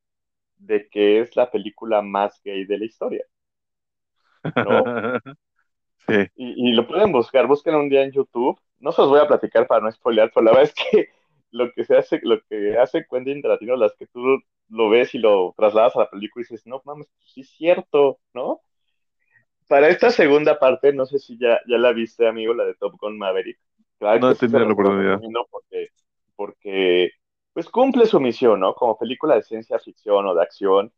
de que es la película más gay de la historia, ¿no? sí, Y, y lo pueden buscar, busquen un día en YouTube. No se los voy a platicar para no spoilear, pero la verdad es que lo que se hace, lo que hace Quentin Tarantino, las que tú lo ves y lo trasladas a la película y dices, no mames, pues sí es cierto, ¿no? Para esta segunda parte, no sé si ya, ya la viste, amigo, la de Top Gun Maverick. Claro no he tenido la oportunidad. porque, porque pues cumple su misión, ¿no? Como película de ciencia ficción o de acción,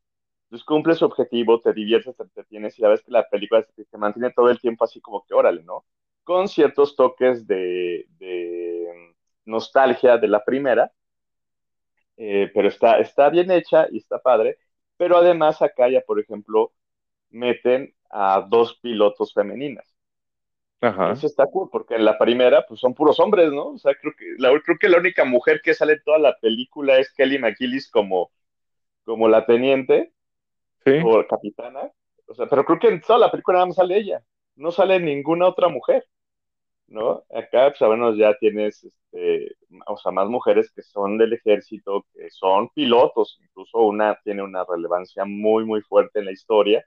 pues cumple su objetivo, te diviertes, te entretienes y la que la película se, se mantiene todo el tiempo así como que órale, ¿no? Con ciertos toques de, de nostalgia de la primera, eh, pero está, está bien hecha y está padre. Pero además acá ya, por ejemplo, meten a dos pilotos femeninas. Ajá. Eso está cool, porque en la primera, pues son puros hombres, ¿no? O sea, creo que la, creo que la única mujer que sale en toda la película es Kelly McGillis como, como la teniente Sí, o capitana. O sea, pero creo que en toda la película nada más sale ella. No sale ninguna otra mujer, ¿no? Acá, pues, bueno, ya tienes, este, o sea, más mujeres que son del ejército, que son pilotos. Incluso una tiene una relevancia muy, muy fuerte en la historia.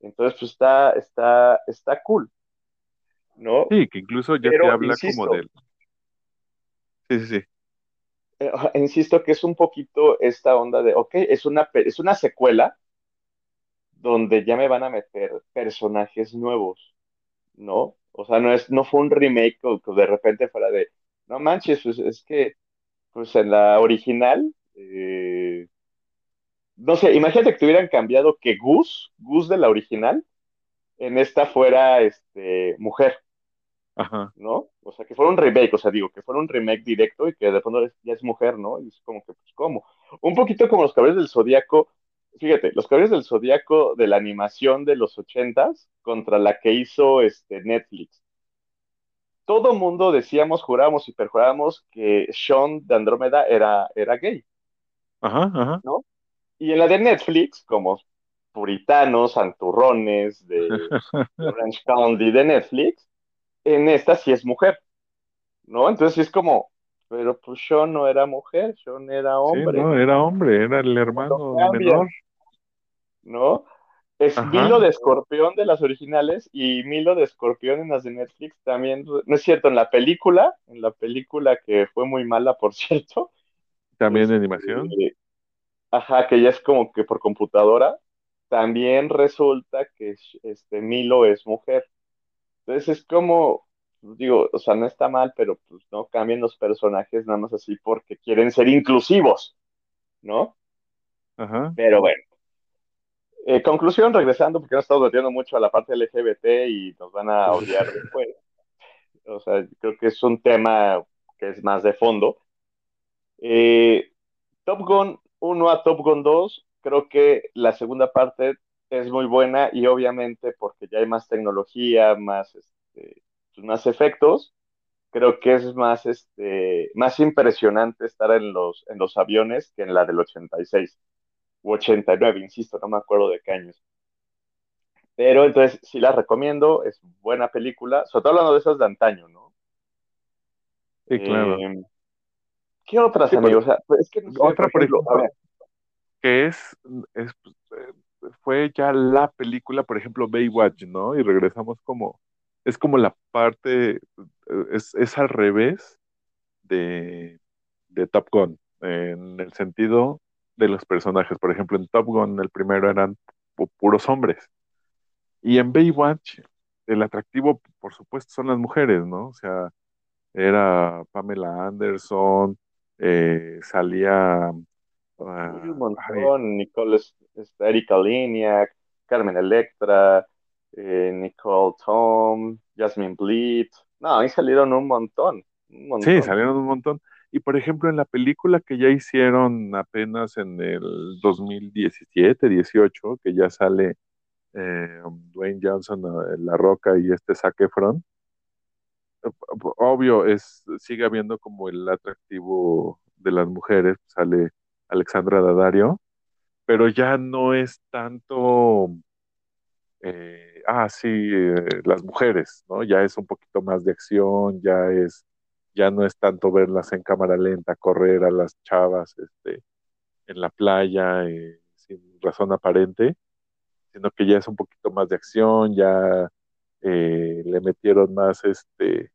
Entonces, pues está, está, está cool, ¿no? sí, que incluso ya te habla como insisto, del... Sí, sí, sí. eh, insisto que es un poquito esta onda de, ok, es una, es una secuela donde ya me van a meter personajes nuevos, ¿no? O sea, no es, no fue un remake o que de repente fuera de, no manches, pues es que, pues en la original, eh, no sé, imagínate que te hubieran cambiado que Gus, Gus de la original, en esta fuera, este, mujer. Ajá. ¿no? O sea, que fuera un remake, o sea, digo, que fuera un remake directo y que de fondo es- ya es mujer, ¿no? Y es como que, pues, ¿cómo? Un poquito como los Caballeros del Zodíaco, fíjate, los Caballeros del Zodíaco de la animación de los ochentas contra la que hizo este Netflix. Todo mundo decíamos, jurábamos y perjurábamos que Sean de Andrómeda era, era gay, Ajá, ajá. ¿no? Y en la de Netflix, como puritanos, santurrones de, Orange County de Netflix, en esta sí es mujer. ¿no? Entonces sí es como, pero pues Sean no era mujer, Sean era Sí, hombre, no, era hombre, era el ¿cómo lo hermano menor. ¿No? Es Ajá. Milo de Escorpión de las originales y Milo de Escorpión en las de Netflix también, no es cierto, en la película, en la película que fue muy mala, por cierto, También de animación. este, ajá, que ya es como que por computadora, también resulta que este Milo es mujer. Entonces es como, digo, o sea, no está mal, pero pues no cambien los personajes nada más así porque quieren ser inclusivos, ¿no? Ajá. Pero bueno, eh, conclusión, regresando, porque no estamos metiendo mucho a la parte LGBT y nos van a odiar después. O sea, creo que es un tema que es más de fondo. Eh, Top Gun 1 a Top Gun 2, creo que la segunda parte es muy buena y obviamente porque ya hay más tecnología, más, este, pues, más efectos, creo que es más, este, más impresionante estar en los, en los aviones que en la del 86 u 89, insisto, no me acuerdo de qué años. Pero entonces sí la recomiendo, es buena película, sobre todo hablando de esas de antaño, ¿no? Sí, claro. Eh, ¿qué otras, Sí, pero amigos? O sea, pues, es que no sé, otra, por ejemplo, que es, es, eh, fue ya la película, por ejemplo, Baywatch, ¿no? Y regresamos como, es como la parte, eh, es, es al revés de, de Top Gun, en el sentido de los personajes. Por ejemplo, en Top Gun el primero eran pu- puros hombres. Y en Baywatch, el atractivo, por supuesto, son las mujeres, ¿no? O sea, era Pamela Anderson, eh, salía, un ah, montón, está Erika Liniak, Carmen Electra, eh, Nicole Tom, Jasmine Bleed, no, ahí salieron un montón, un sí, montón. salieron un montón. Y por ejemplo, en la película que ya hicieron apenas en el 2017, 18, que ya sale eh, Dwayne Johnson, La Roca y este Zac Efron, obvio, es, sigue habiendo como el atractivo de las mujeres, sale Alexandra Daddario, pero ya no es tanto, eh, ah, sí, eh, las mujeres, ¿no? Ya es un poquito más de acción, ya es, ya no es tanto verlas en cámara lenta, correr a las chavas, este, en la playa, eh, sin razón aparente, sino que ya es un poquito más de acción, ya eh, le metieron más, este,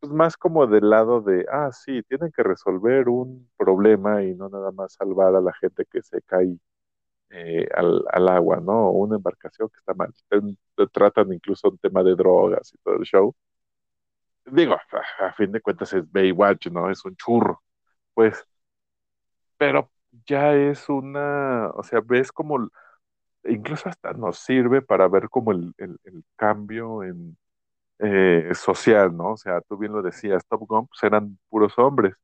pues más como del lado de, ah, sí, tienen que resolver un problema y no nada más salvar a la gente que se cae eh, al, al agua, ¿no? Una embarcación que está mal. Tratan incluso un tema de drogas y todo el show. Digo, a, a fin de cuentas es Baywatch, ¿no? Es un churro, pues, pero ya es una, o sea, ves como, incluso hasta nos sirve para ver como el, el, cambio en eh, social, ¿no? O sea, tú bien lo decías, Top Gun pues, eran puros hombres.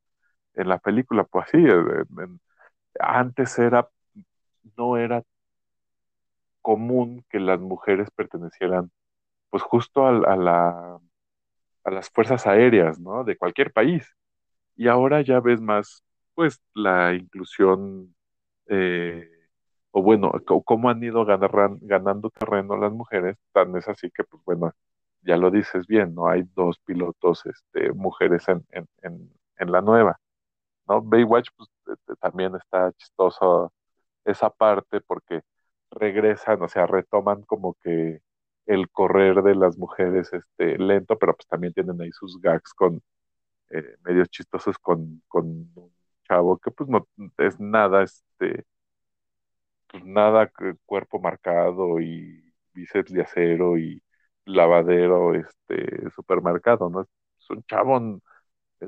En la película, pues sí, antes era, no era común que las mujeres pertenecieran pues justo al- a, la, a las fuerzas aéreas, ¿no? De cualquier país. Y ahora ya ves más, pues, la inclusión, eh, o bueno, cómo han ido ganando terreno las mujeres, tan es así que, pues bueno, ya lo dices bien, ¿no? Hay dos pilotos, este, mujeres en, en, en, en la nueva, ¿no? Baywatch, pues, también está chistoso esa parte porque regresan, o sea, retoman como que el correr de las mujeres, este, lento, pero pues también tienen ahí sus gags con eh, medios chistosos con, con un chavo que pues no es nada, este, pues nada cuerpo marcado y bíceps de acero y lavadero, este, supermercado, ¿no? Es un chavo eh,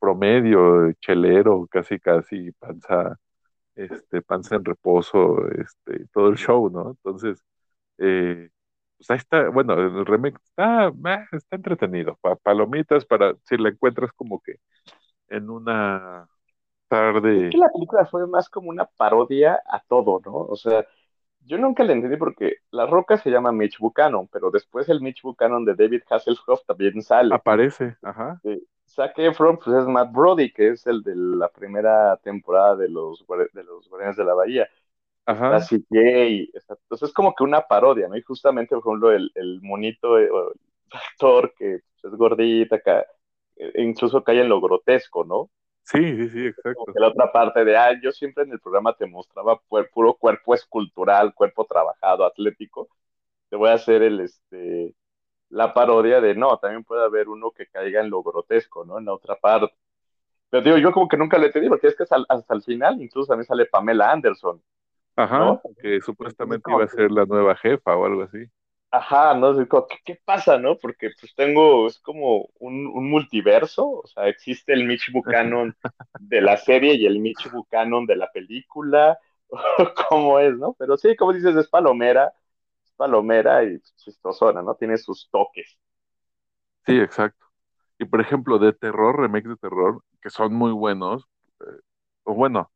promedio, chelero, casi casi panza, este, panza en reposo, este, todo el show, ¿no? Entonces, eh, pues ahí está, bueno, el remake está, ah, está entretenido, pa- palomitas para, si la encuentras como que en una Es que la película fue más como una parodia a todo, ¿no? O sea, yo nunca la entendí porque La Roca se llama Mitch Buchanan, pero después el Mitch Buchanan de David Hasselhoff también sale. aparece, ajá, Eh, Zac Efron, pues es Matt Brody, que es el de la primera temporada de los, de los Guardianes de la Bahía. Ajá, CJ, está, entonces es como que una parodia, ¿no? Y justamente, por ejemplo, el, el monito, eh, el actor que pues, es gordita, eh, incluso cae en lo grotesco, ¿no? Sí, sí, sí, Como exacto, que la otra parte de, ah, yo siempre en el programa te mostraba pu- puro cuerpo escultural, cuerpo trabajado, atlético. Te voy a hacer el, este, la parodia de, no, también puede haber uno que caiga en lo grotesco, ¿no? En la otra parte. Pero digo, yo como que nunca le entendí, porque es que hasta, hasta el final incluso también sale Pamela Anderson, ajá, ¿no? que supuestamente iba a ser la nueva jefa o algo así, ajá, ¿no? Como, ¿qué, qué pasa, no? Porque pues tengo, es como un, un multiverso, o sea, existe el Mitch Buchanan de la serie y el Mitch Buchanan de la película, cómo es, ¿no? Pero sí, como dices, es palomera, es palomera y chistosona, ¿no? Tiene sus toques. sí, exacto. Y por ejemplo, de terror, remakes de terror, que son muy buenos, eh, o bueno,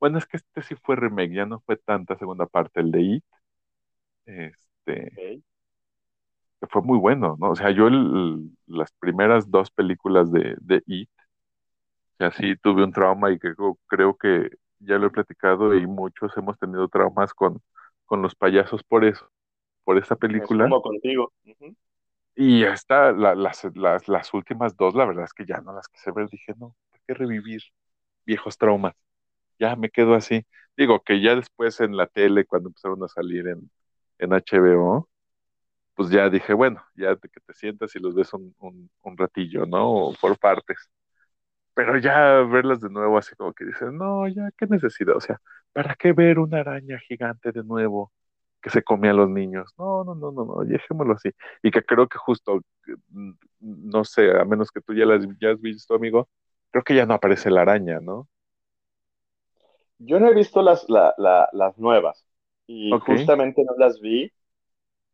bueno, es que este sí fue remake, ya no fue tanta segunda parte, el de It, este, ¿ok? Que fue muy bueno, ¿no? O sea, yo el- las primeras dos películas de, de It, o sea, sí tuve un trauma y que creo, creo que ya lo he platicado y muchos hemos tenido traumas con, con los payasos por eso, por esa Me película. contigo. Y esta, la- las, las, las últimas dos, la verdad es que ya no las quise ver, dije, no, ¿por qué revivir viejos traumas? Ya me quedo así. Digo que ya después en la tele, cuando empezaron a salir en, en HBO, pues ya dije, bueno, ya te- que te sientas y los ves un, un, un ratillo, ¿no? O por partes. Pero ya verlas de nuevo, así como que dices, no, ya, qué necesidad. O sea, ¿para qué ver una araña gigante de nuevo que se come a los niños? No, no, no, no, no, dejémoslo así. Y que creo que justo, mm, no sé, a menos que tú ya las ya has visto, amigo, creo que ya no aparece la araña, ¿no? Yo no he visto las, la- la- las nuevas y justamente no las vi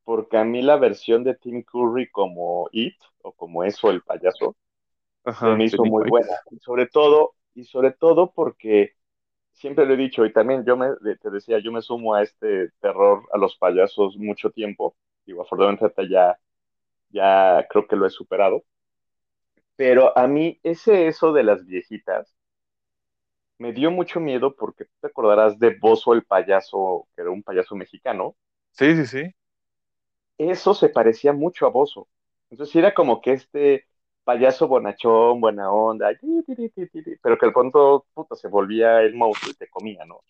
porque a mí la versión de Tim Curry como It o como eso, el payaso, se me hizo muy buena. Y sobre todo, y sobre todo porque siempre lo he dicho y también yo me, te decía, yo me sumo a este terror a los payasos mucho tiempo. Digo, afortunadamente ya, ya creo que lo he superado. Pero a mí ese eso de las viejitas me dio mucho miedo porque tú te acordarás de Bozo el payaso, que era un payaso mexicano. Sí, sí, sí. Eso se parecía mucho a Bozo. Entonces era como que este payaso bonachón, buena onda, pero que al pronto puta, se volvía el monstruo y te comía, ¿no?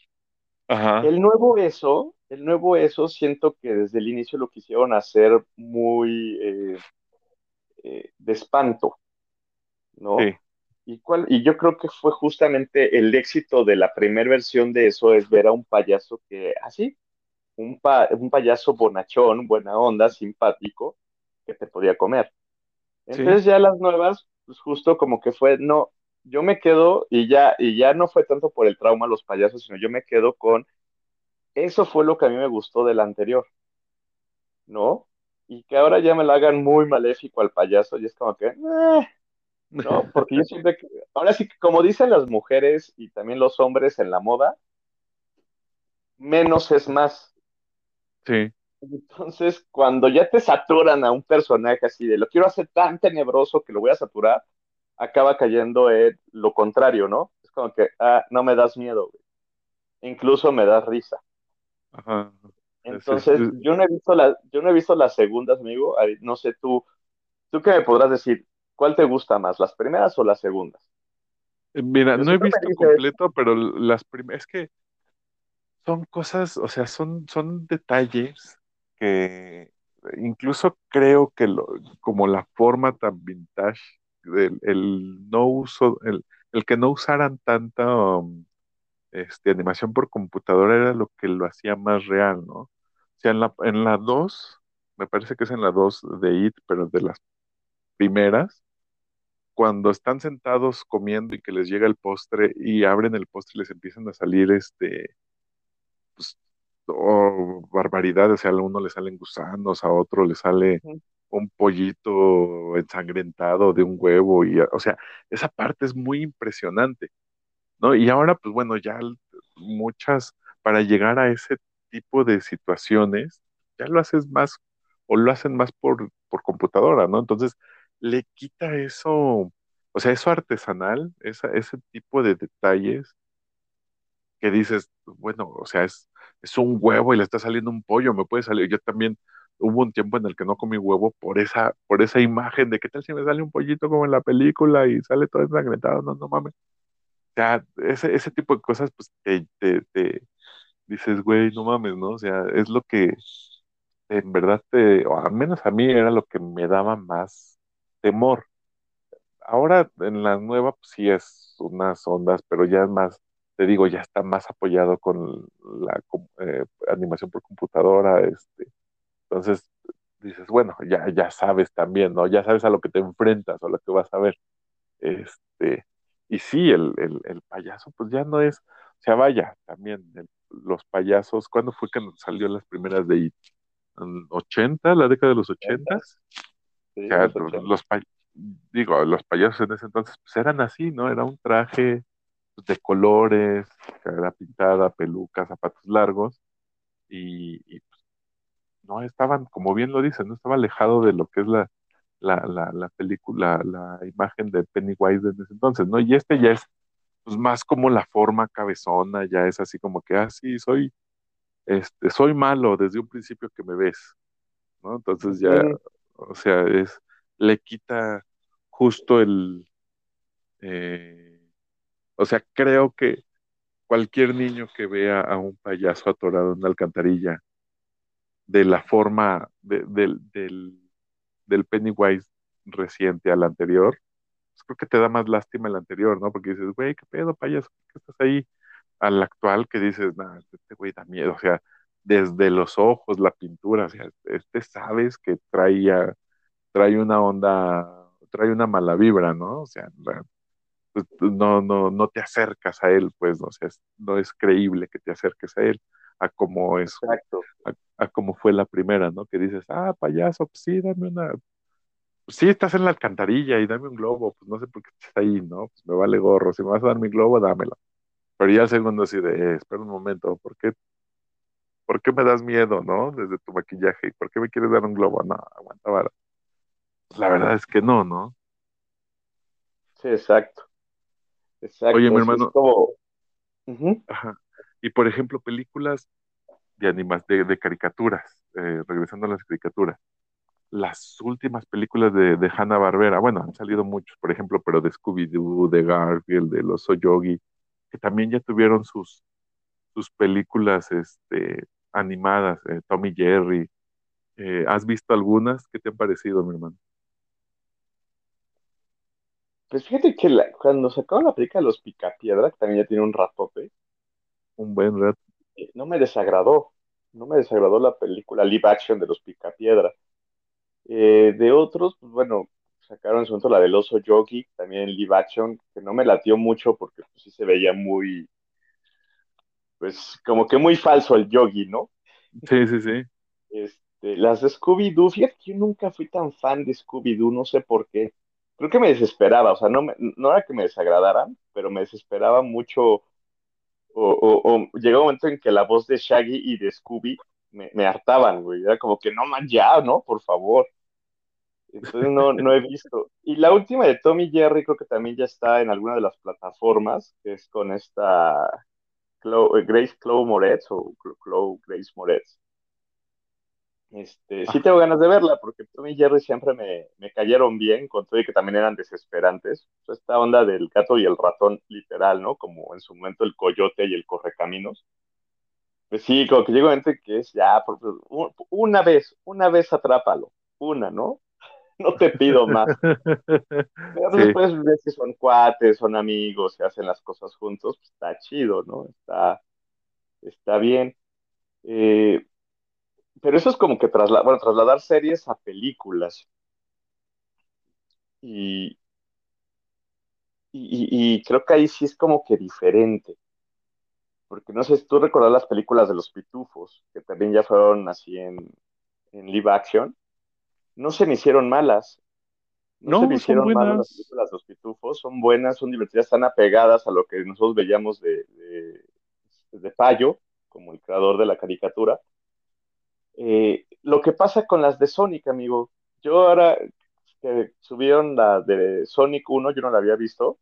Ajá, El nuevo eso, el nuevo eso, siento que desde el inicio lo quisieron hacer muy eh, eh, de espanto, ¿no? sí, Y, cuál, y yo creo que fue justamente el éxito de la primera versión de eso, es ver a un payaso que, así, un, pa, un payaso bonachón, buena onda, simpático, que te podía comer. sí. Entonces ya las nuevas, pues justo como que fue, no, yo me quedo y ya, y ya no fue tanto por el trauma los payasos, sino yo me quedo con, eso fue lo que a mí me gustó del anterior, ¿no? Y que ahora ya me la hagan muy maléfico al payaso y es como que, "Eh", ¿no? Porque yo siempre, ahora sí que como dicen las mujeres y también los hombres en la moda, menos es más. Sí, Entonces, cuando ya te saturan a un personaje así de lo quiero hacer tan tenebroso que lo voy a saturar, acaba cayendo en lo contrario, ¿no? Es como que, ah, no me das miedo, güey. Incluso me das risa. Ajá. Entonces, es- yo no he visto la, yo no he visto las segundas, amigo. No sé tú, ¿tú qué me podrás decir? ¿Cuál te gusta más, las primeras o las segundas? mira, Yo no he visto completo, pero las primeras, es que son cosas, o sea, son, son detalles que incluso creo que lo, como la forma tan vintage, del el no uso, el, el que no usaran tanta um, este, animación por computadora era lo que lo hacía más real, ¿no? O sea, en la, en la 2 me parece que es en la 2 de IT, pero de las primeras, cuando están sentados comiendo y que les llega el postre y abren el postre y les empiezan a salir este pues, oh, barbaridades, o sea, a uno le salen gusanos, a otro le sale un pollito ensangrentado de un huevo, y, o sea, esa parte es muy impresionante, ¿no? Y ahora, pues bueno, ya muchas, para llegar a ese tipo de situaciones, ya lo haces más, o lo hacen más por, por computadora, ¿no? Entonces, le quita eso, o sea, eso artesanal, esa, ese tipo de detalles que dices, bueno, o sea, es, es un huevo y le está saliendo un pollo, me puede salir. Yo también hubo un tiempo en el que no comí huevo por esa, por esa imagen de qué tal si me sale un pollito como en la película y sale todo ensangrentado, no, no mames. O sea, ese, ese tipo de cosas, pues te, te, te dices, güey, no mames, ¿no? O sea, es lo que en verdad te, o al menos a mí era lo que me daba más temor. Ahora en la nueva pues, sí es unas ondas, pero ya es más, te digo, ya está más apoyado con la eh, animación por computadora, este, entonces dices, bueno, ya, ya sabes también, ¿no? Ya sabes a lo que te enfrentas o a lo que vas a ver. Este, y sí, el, el, el payaso, pues ya no es, o sea, vaya, también el- los payasos, ¿cuándo fue que salió las primeras de IT? ¿En 80, la década de los 80? sí, sea, los 80. los, pay- digo, los payasos en ese entonces pues eran así, ¿no? Era un traje de colores, cara pintada, peluca, zapatos largos y, y, pues, no estaban, como bien lo dicen, no estaba alejado de lo que es la, la, la, la película, la imagen de Pennywise en ese entonces, ¿no? Y este ya es pues más como la forma cabezona, ya es así como que, ah, sí, soy, este, soy malo desde un principio que me ves, ¿no? Entonces ya, Ujú, o sea, es, le quita justo el, eh, o sea, creo que cualquier niño que vea a un payaso atorado en una alcantarilla de la forma de- del, del, Pennywise reciente al anterior, pues creo que te da más lástima el anterior, ¿no? Porque dices, güey, ¿qué pedo, payaso? ¿Por qué estás ahí? Al actual que dices, nah, este güey da miedo, o sea, desde los ojos, la pintura, o sea, este sabes que traía trae una onda, trae una mala vibra, ¿no? O sea, la- pues, no, no, no te acercas a él, pues, ¿no? O sea, no es creíble que te acerques a él, a como es, a, a como fue la primera, ¿no? Que dices, ah, payaso, pues sí, dame una, sí, estás en la alcantarilla y dame un globo, pues no sé por qué estás ahí, ¿no? Pues me vale gorro, si me vas a dar mi globo, dámelo. Pero ya el segundo así de, eh, espera un momento, ¿por qué, por qué me das miedo, ¿no? Desde tu maquillaje, ¿por qué me quieres dar un globo? No, aguanta vara. Pues la verdad es que no, ¿no? Sí, exacto. Oye, mi es hermano. Ajá. Y por ejemplo, películas de animas, de, de caricaturas, eh, regresando a las caricaturas, las últimas películas de, de Hanna-Barbera, bueno, han salido muchos, por ejemplo, pero de Scooby-Doo, de Garfield, de los Yogi, que también ya tuvieron sus, sus películas este, animadas, eh, Tom y Jerry. Eh, ¿has visto algunas? ¿Qué te han parecido, mi hermano? Pues fíjate que la- cuando sacaron la película de Los Picapiedra, que también ya tiene un ratote, Un buen rato. eh, no me desagradó. No me desagradó la película live action de Los Picapiedra. Eh, de otros, pues bueno, sacaron en su momento la del oso Yogi, también live action, que no me latió mucho porque pues, sí se veía muy, pues como que muy falso el Yogi, ¿no? Sí, sí, sí. Este, las de Scooby-Doo, fíjate que yo nunca fui tan fan de Scooby-Doo, no sé por qué. Creo que me desesperaba, o sea, no, me- no era que me desagradaran, pero me desesperaba mucho, o, o, llegaba un momento en que la voz de Shaggy y de Scooby me, hartaban, güey. Era como que no man, ya, ¿no? Por favor. Entonces no, no he visto. Y la última de Tommy Jerry creo que también ya está en alguna de las plataformas, que es con esta Grace Chloe Moretz o Chloe Grace Moretz. Este, sí tengo ganas de verla porque Tommy y Jerry siempre me, me cayeron bien, con todo y que también eran desesperantes. Esta onda del gato y el ratón, literal, ¿no? Como en su momento el coyote y el correcaminos. Pues sí, como que llega en que es ya, una vez, una vez atrápalo, una, ¿no? No te pido más. Pero Sí. después ves que son cuates, son amigos, se hacen las cosas juntos, pues está chido, ¿no? Está, está bien. Eh, pero eso es como que trasla- bueno, trasladar series a películas. Y, y, creo que ahí sí es como que diferente. Porque no sé si tú recordás las películas de los Pitufos, que también ya fueron así en, en live action. No se me hicieron malas. No, No, se me hicieron malas las películas de los Pitufos. Son buenas, son divertidas, están apegadas a lo que nosotros veíamos de, de, de Payo, como el creador de la caricatura. Eh, lo que pasa con las de Sonic, amigo, yo ahora que subieron la de Sonic 1, yo no la había visto,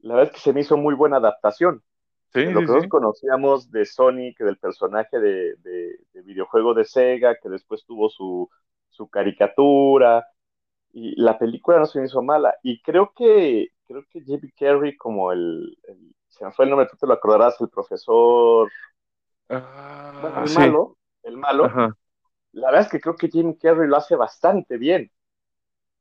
la verdad es que se me hizo muy buena adaptación. Sí, lo que nosotros sí. conocíamos de Sonic, del personaje de, de- de videojuego de Sega, que después tuvo su, su caricatura, y la película no se me hizo mala. Y creo que, creo que Jimmy Carrey, como el, el- se me fue el nombre, tú te lo acordarás, el profesor, bueno, Ah, el malo, el malo, Ajá. la verdad es que creo que Jim Carrey lo hace bastante bien.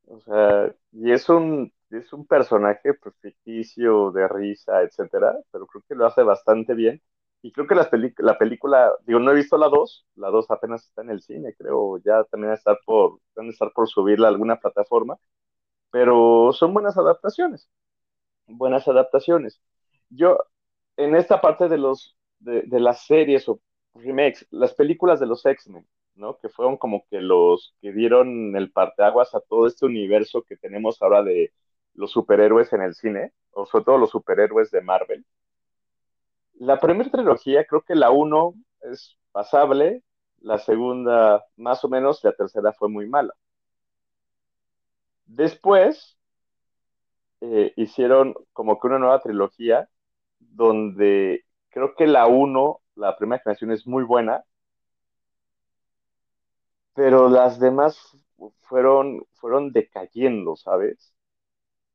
O sea, y es un, es un personaje pues, ficticio, de risa, etcétera, pero creo que lo hace bastante bien. Y creo que las la película, digo, no he visto la 2, la 2 apenas está en el cine, creo, ya también estar por, van a estar por subirla a alguna plataforma, pero son buenas adaptaciones, buenas adaptaciones. Yo, en esta parte de los, de, de las series o remakes, las películas de los X-Men, ¿no? Que fueron como que los que dieron el parteaguas a todo este universo que tenemos ahora de los superhéroes en el cine, o sobre todo los superhéroes de Marvel. La primera trilogía, creo que la uno es pasable, la segunda más o menos, la tercera fue muy mala. Después eh, hicieron como que una nueva trilogía donde creo que la uno, la primera generación es muy buena, pero las demás fueron, fueron decayendo, ¿sabes?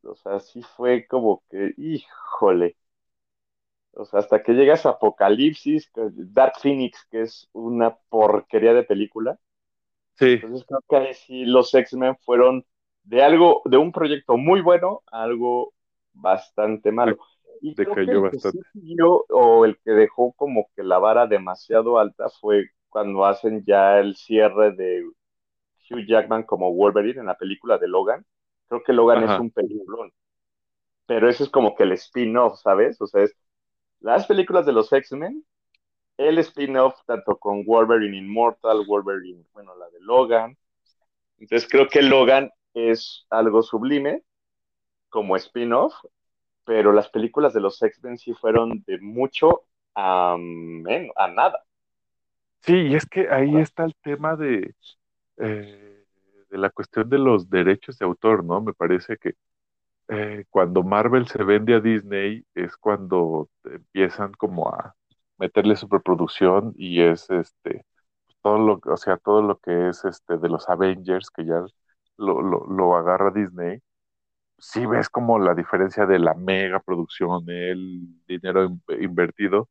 O sea, sí fue como que, híjole. O sea, hasta que llegas a Apocalipsis, Dark Phoenix, que es una porquería de película. Sí. Entonces creo que ahí sí los X-Men fueron de algo, de un proyecto muy bueno a algo bastante malo. Y creo que el que sí bastante. siguió, o el que dejó como que la vara demasiado alta fue cuando hacen ya el cierre de Hugh Jackman como Wolverine en la película de Logan. Creo que Logan es un peliculón, pero ese es como que el spin-off, ¿sabes? O sea, es las películas de los X-Men, el spin-off tanto con Wolverine Immortal, Wolverine, bueno, la de Logan. Entonces creo que Logan es algo sublime como spin-off, pero las películas de los X-Men sí fueron de mucho a menos, a nada. Sí, y es que ahí está el tema de, eh, de la cuestión de los derechos de autor, ¿no? Me parece que eh, cuando Marvel se vende a Disney es cuando empiezan como a meterle superproducción y es este todo lo, o sea, todo lo que es este de los Avengers que ya lo, lo, lo agarra Disney. Sí ves como la diferencia de la mega producción, el dinero in- invertido.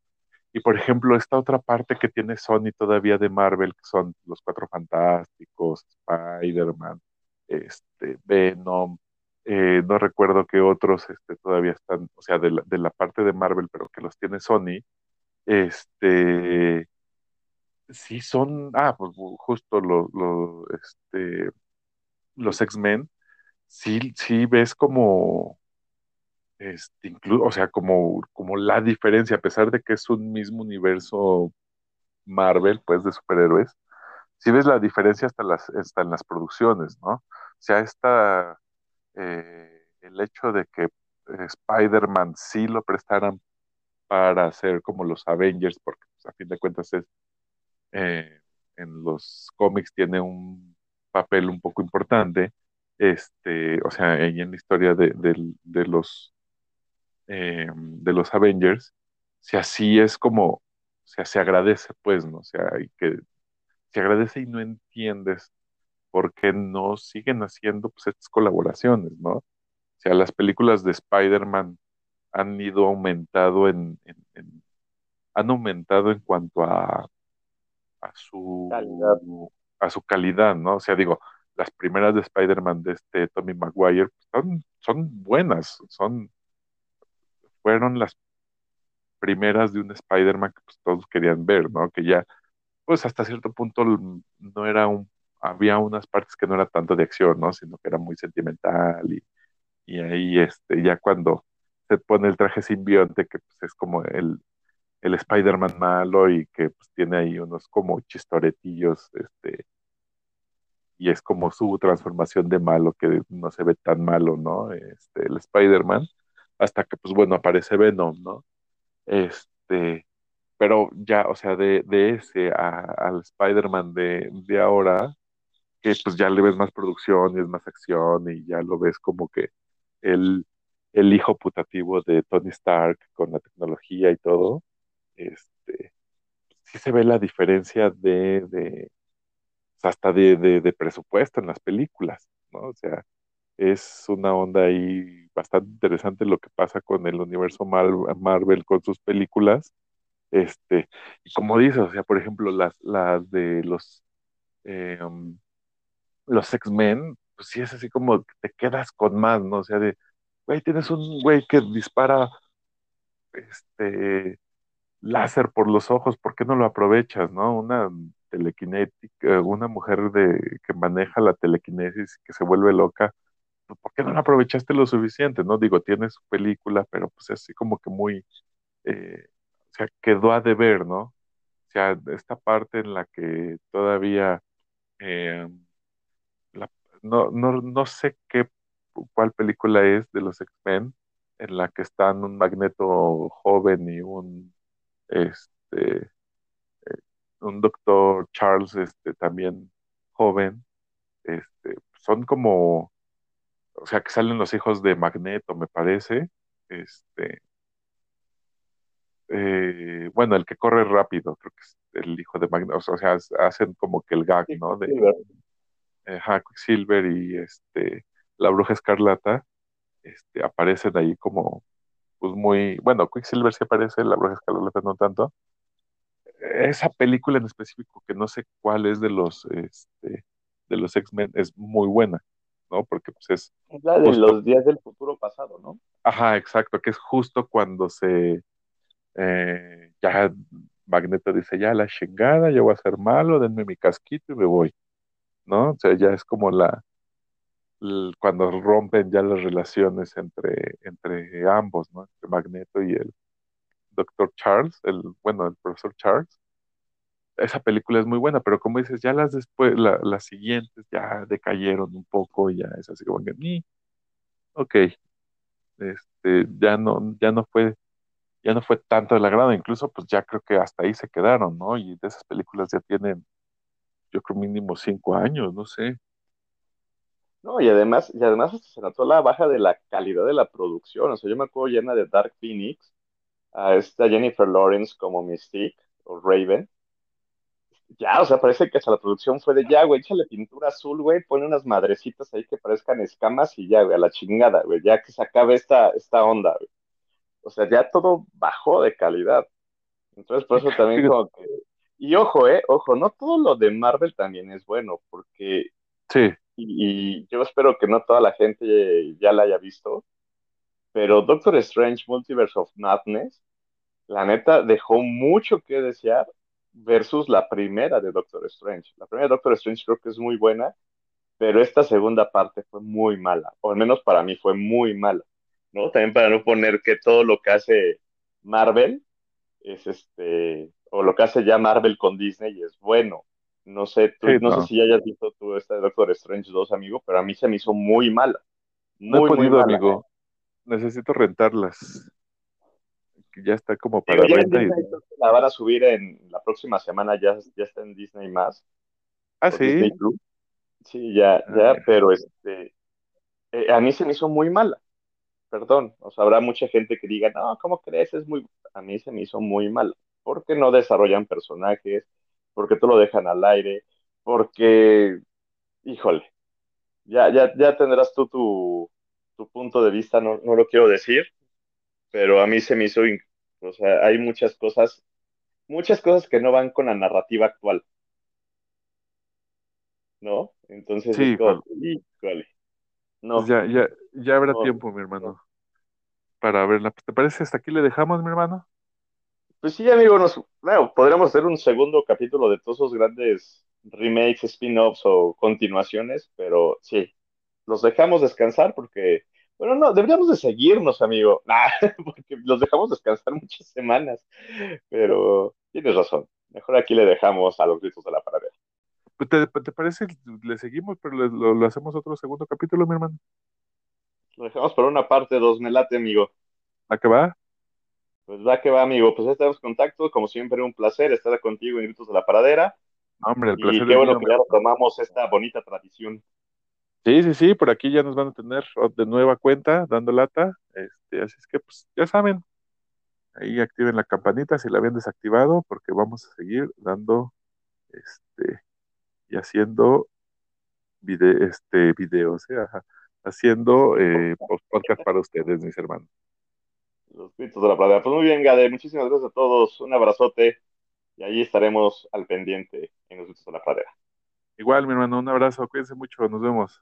Y por ejemplo, esta otra parte que tiene Sony todavía de Marvel, que son los Cuatro Fantásticos, Spider-Man, este, Venom, eh, no recuerdo qué otros este, todavía están, o sea, de la, de la parte de Marvel, pero que los tiene Sony, este, sí son, ah, pues justo lo, lo, este, los X-Men, sí, sí ves como, este, inclu- o sea, como, como la diferencia, a pesar de que es un mismo universo Marvel, pues, de superhéroes, sí ves la diferencia hasta, las, hasta en las producciones, ¿no? O sea, esta, eh, el hecho de que Spider-Man sí lo prestaran para hacer como los Avengers, porque pues, a fin de cuentas es eh, en los cómics tiene un papel un poco importante, este, o sea, y en la historia de, de- de los, eh, de los Avengers, si así es como, o sea, se agradece, pues, ¿no? O sea, y que se agradece y no entiendes por qué no siguen haciendo, pues, estas colaboraciones, ¿no? O sea, las películas de Spider-Man han ido aumentado en, en- en- han aumentado en cuanto a, a Calidad. su, a su calidad, ¿no? O sea, digo, las primeras de Spider-Man de este Tobey Maguire pues, son, son buenas, son, fueron las primeras de un Spider-Man que pues, todos querían ver, ¿no? Que ya, pues hasta cierto punto no era un, había unas partes que no era tanto de acción, ¿no? Sino que era muy sentimental y, y ahí, este, ya cuando se pone el traje simbionte, que pues es como el, el Spider-Man malo y que pues tiene ahí unos como chistoretillos, este, y es como su transformación de malo que no se ve tan malo, ¿no? Este, el Spider-Man, hasta que pues bueno, aparece Venom, ¿no? Este, pero ya, o sea, de, de ese a- al Spider-Man de, de ahora, que pues ya le ves más producción y es más acción y ya lo ves como que el, el hijo putativo de Tony Stark con la tecnología y todo, este, sí se ve la diferencia de, de hasta de, de, presupuesto en las películas, ¿no? O sea, es una onda ahí bastante interesante lo que pasa con el universo Mar- Marvel con sus películas. Este, y como dices, o sea, por ejemplo, las, las de los, um, los X-Men, pues sí es así como te quedas con más, ¿no? O sea, de, güey, tienes un güey que dispara este láser por los ojos, ¿por qué no lo aprovechas, no? Una telequinética, una mujer de, que maneja la telequinesis, que se vuelve loca, pues, ¿por qué no la aprovechaste lo suficiente, no? Digo, tiene su película, pero pues así como que muy, eh, o sea, quedó a deber, ¿no? O sea, esta parte en la que todavía, eh, no, no, no sé qué, cuál película es de los X-Men, en la que están un Magneto joven y un, este, un doctor Charles, este, también joven, este, son como, o sea, que salen los hijos de Magneto, me parece, este, eh, bueno, el que corre rápido, creo que es el hijo de Magneto, o sea, hacen como que el gag, ¿no? De eh, Quicksilver y este, la Bruja Escarlata, este, aparecen ahí como, pues muy, bueno, Quicksilver sí aparece, la Bruja Escarlata no tanto, esa película en específico, que no sé cuál es de los, este, de los X-Men, es muy buena, ¿no? Porque pues es Es la de justo, los días del futuro pasado, ¿no? ajá, exacto, que es justo cuando se, eh, ya Magneto dice, ya la chingada, yo voy a ser malo, denme mi casquito y me voy, ¿no? O sea, ya es como la, cuando rompen ya las relaciones entre, entre ambos, ¿no? Entre Magneto y el doctor Charles, el, bueno, el profesor Charles esa película es muy buena, pero como dices, ya las después, la- las siguientes ya decayeron un poco ya es así como ni, ok, este, ya no, ya no fue, ya no fue tanto del agrado, incluso pues ya creo que hasta ahí se quedaron, ¿no? Y de esas películas ya tienen, yo creo mínimo cinco años, no sé. No, y además, y además se notó la baja de la calidad de la producción. O sea, yo me acuerdo llena de Dark Phoenix, a esta Jennifer Lawrence como Mystique o Raven. Ya, o sea, parece que hasta la producción fue de ya, güey, échale pintura azul, güey, pone unas madrecitas ahí que parezcan escamas y ya, güey, a la chingada, güey, ya que se acabe esta, esta onda, güey. O sea, ya todo bajó de calidad. Entonces, por eso también como que... Y ojo, eh, ojo, no todo lo de Marvel también es bueno, porque, sí, y, y yo espero que no toda la gente ya la haya visto, pero Doctor Strange Multiverse of Madness, la neta, dejó mucho que desear versus la primera de Doctor Strange. La primera de Doctor Strange creo que es muy buena, pero esta segunda parte fue muy mala, o al menos para mí fue muy mala, ¿no? También para no poner que todo lo que hace Marvel es este, o lo que hace ya Marvel con Disney es bueno. No sé, tú, sí, no sé no, si ya hayas visto tú esta de Doctor Strange 2, amigo, pero a mí se me hizo muy mala, no he muy, muy podido, mala, amigo, necesito rentarlas. ya está como para ya en renta y- la van a subir en la próxima semana, ya, ya está en Disney más. Ah, sí. Disney. Sí, ya, ya, Ah. pero este, eh, a mí se me hizo muy mala. Perdón, o sea, habrá mucha gente que diga, no, ¿cómo crees? Es muy, a mí se me hizo muy mala. Porque no desarrollan personajes, porque todo lo dejan al aire, porque, híjole, ya, ya, ya tendrás tú tu, tu punto de vista, no, no lo quiero decir, pero a mí se me hizo, o sea, hay muchas cosas, muchas cosas que no van con la narrativa actual, ¿no? Entonces Sí, como, híjole, no. Pues ya, ya, ya habrá No, tiempo, mi hermano, para verla. ¿Te parece? Hasta aquí le dejamos, mi hermano. Pues sí, amigo, nos, bueno, podríamos hacer un segundo capítulo de todos esos grandes remakes, spin-offs o continuaciones, pero sí, los dejamos descansar porque, bueno, no, deberíamos de seguirnos, amigo, Nah, porque los dejamos descansar muchas semanas, pero tienes razón, mejor aquí le dejamos a los gritos de la pradera. Pues, ¿Te, te parece? Le seguimos, pero le- lo, lo hacemos otro segundo capítulo, mi hermano. Lo dejamos por una parte, dos, me late, amigo. ¿A qué va? Pues va que va, amigo, pues ya estamos en contacto, como siempre, un placer estar contigo en Gritos de la Pradera, No, hombre, el y placer qué es bueno mío, que ya retomamos esta bonita tradición. Sí, sí, sí, por aquí ya nos van a tener de nueva cuenta dando lata. Este, así es que, pues, ya saben, ahí activen la campanita si la habían desactivado, porque vamos a seguir dando este y haciendo vide- este, videos, ¿eh? Ajá. haciendo eh, podcast para ustedes, mis hermanos. Los gritos de la pradera. Pues muy bien, Gade, muchísimas gracias a todos, un abrazote y ahí estaremos al pendiente en los gritos de la pradera. Igual, mi hermano, un abrazo, cuídense mucho, nos vemos.